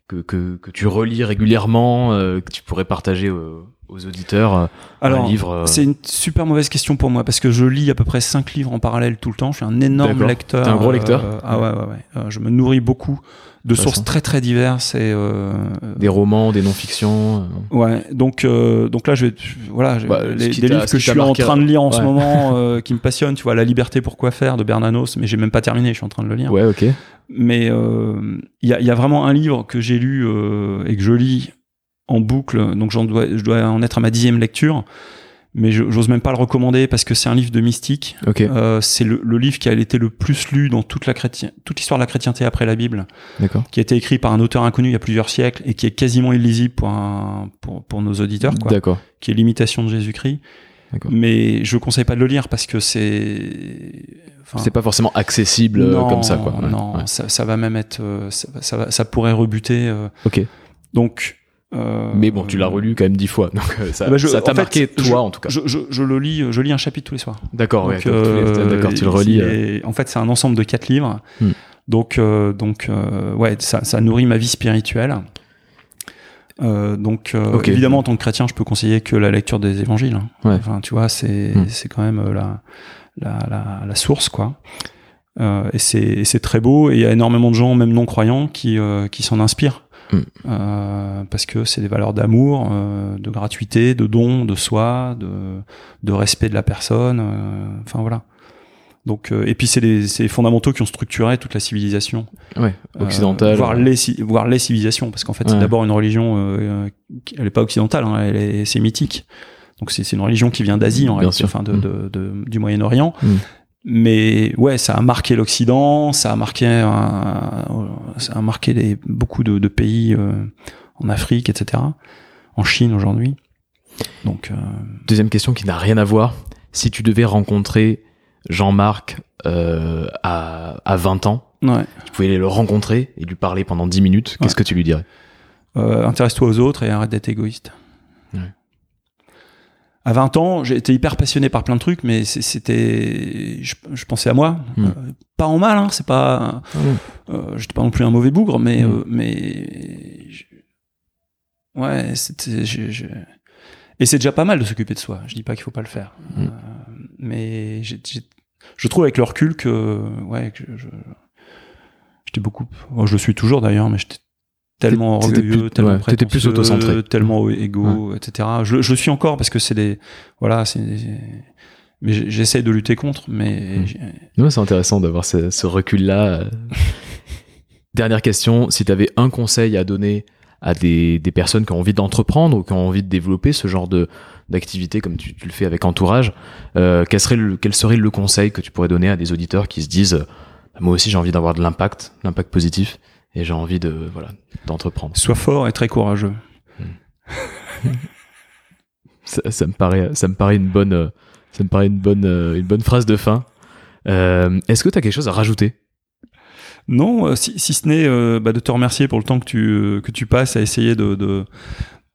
que, que, tu relis régulièrement, euh, que tu pourrais partager aux, auditeurs euh, Alors, un livre euh, C'est une super mauvaise question pour moi parce que je lis à peu près 5 livres en parallèle tout le temps. Je suis un énorme lecteur. T'es un gros lecteur Ah ouais, ouais, ouais. je me nourris beaucoup de sources très très diverses et euh, des romans, des non-fictions. Euh. Ouais, donc euh, donc là je vais voilà bah, les, des livres que je suis en train de lire en ce moment qui me passionnent, tu vois, La liberté pour quoi faire de Bernanos, mais j'ai même pas terminé, je suis en train de le lire. Ouais, ok. Mais il y a, y, a, vraiment un livre que j'ai lu et que je lis en boucle, donc j'en dois je dois en être à ma dixième lecture mais j'ose même pas le recommander parce que c'est un livre de mystique. Euh, c'est le, le, livre qui a été le plus lu dans toute la chrétien, toute l'histoire de la chrétienté après la Bible, qui a été écrit par un auteur inconnu il y a plusieurs siècles et qui est quasiment illisible pour, un, pour, pour nos auditeurs, quoi. Qui est l'imitation de Jésus-Christ. Mais je conseille pas de le lire parce que c'est. Enfin, c'est pas forcément accessible euh, comme ça, quoi. non, Ça, ça, va même être. Euh, ça, ça, va, ça pourrait rebuter. Euh, ok. Donc euh, mais bon, tu l'as relu quand même dix fois, donc euh, ça, bah, ça t'a marqué toi en tout cas. Je, je, je, le lis, je lis un chapitre tous les soirs. D'accord, ouais, euh, d'accord, tu le relis. En fait, c'est un ensemble de quatre livres, hmm. donc donc ouais, ça, ça, nourrit ma vie spirituelle. donc évidemment, en tant que chrétien, je peux conseiller que la lecture des évangiles. Hein. Ouais. Enfin, tu vois, c'est hmm. c'est quand même la, la, la, la source, quoi. et c'est très beau, et il y a énormément de gens, même non croyants, qui qui s'en inspirent. Euh, parce que c'est des valeurs d'amour, euh, de gratuité, de don, de soi, de, de respect de la personne. Euh, enfin voilà. Donc, et puis c'est les, fondamentaux qui ont structuré toute la civilisation. Ouais, occidentale. voire, les, voire les civilisations, parce qu'en fait c'est d'abord une religion, elle n'est pas occidentale, hein, elle est sémitique. Donc c'est une religion qui vient d'Asie, en réalité, enfin de, mm. de, de, du Moyen-Orient. Mm mais ouais, ça a marqué l'Occident, ça a marqué, ça a marqué beaucoup de, pays euh, en Afrique, etc. En Chine aujourd'hui. Donc euh, deuxième question qui n'a rien à voir. Si tu devais rencontrer Jean-Marc euh, à, à 20 ans, tu pouvais le rencontrer et lui parler pendant 10 minutes, qu'est-ce que tu lui dirais? Intéresse-toi aux autres et arrête d'être égoïste. À 20 ans, j'ai été hyper passionné par plein de trucs, mais c'était, je, pensais à moi, hmm. euh, pas en mal, hein, c'est pas, ah euh, j'étais pas non plus un mauvais bougre, mais, hmm. mais, ouais, c'était, et c'est déjà pas mal de s'occuper de soi. Je dis pas qu'il faut pas le faire, hmm. mais je trouve avec le recul que, ouais, que je, j'étais beaucoup, je le suis toujours d'ailleurs, mais j'étais tellement orgueilleux, tellement ouais, plus auto-centré, tellement égo, etc. Je, je suis encore parce que c'est des, voilà, c'est, mais j'essaie de lutter contre, mais. Mmh. c'est intéressant d'avoir ce, ce recul-là. Dernière question, si tu avais un conseil à donner à des, des personnes qui ont envie d'entreprendre ou qui ont envie de développer ce genre de d'activité comme tu, tu, le fais avec entourage, euh, quel serait le quel serait le conseil que tu pourrais donner à des auditeurs qui se disent moi aussi j'ai envie d'avoir de l'impact, l'impact positif et j'ai envie de voilà d'entreprendre. Sois fort et très courageux. Hmm. ça, me paraît ça me paraît une bonne ça me paraît une bonne une bonne phrase de fin. Euh, Est-ce que tu as quelque chose à rajouter? Non, euh, si, si ce n'est euh, bah, de te remercier pour le temps que tu que tu passes à essayer de, de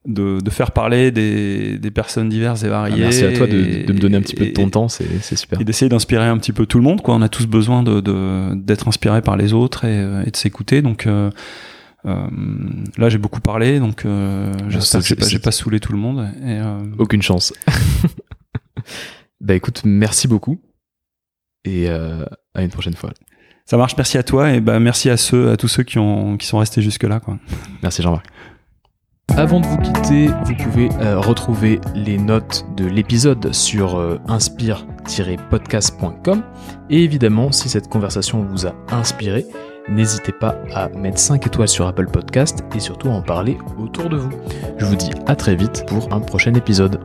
de, de, faire parler des, des, personnes diverses et variées. Ah, merci à toi de, de, me donner un petit peu de ton temps, c'est super. Et d'essayer d'inspirer un petit peu tout le monde. Quoi. On a tous besoin d'être inspiré par les autres et, euh, et de s'écouter. Donc euh, euh, là, j'ai beaucoup parlé, donc euh, j'espère que j'ai pas, pas, saoulé tout le monde. Et, euh, Aucune chance. bah écoute, merci beaucoup et à une prochaine fois. Ça marche, merci à toi et bah merci à ceux, à tous ceux qui ont qui sont restés jusque là quoi. Merci Jean-Marc. Avant de vous quitter, vous pouvez euh, retrouver les notes de l'épisode sur euh, inspire-podcast.com. Et évidemment, si cette conversation vous a inspiré, n'hésitez pas à mettre 5 étoiles sur Apple Podcast et surtout à en parler autour de vous. Je vous dis à très vite pour un prochain épisode.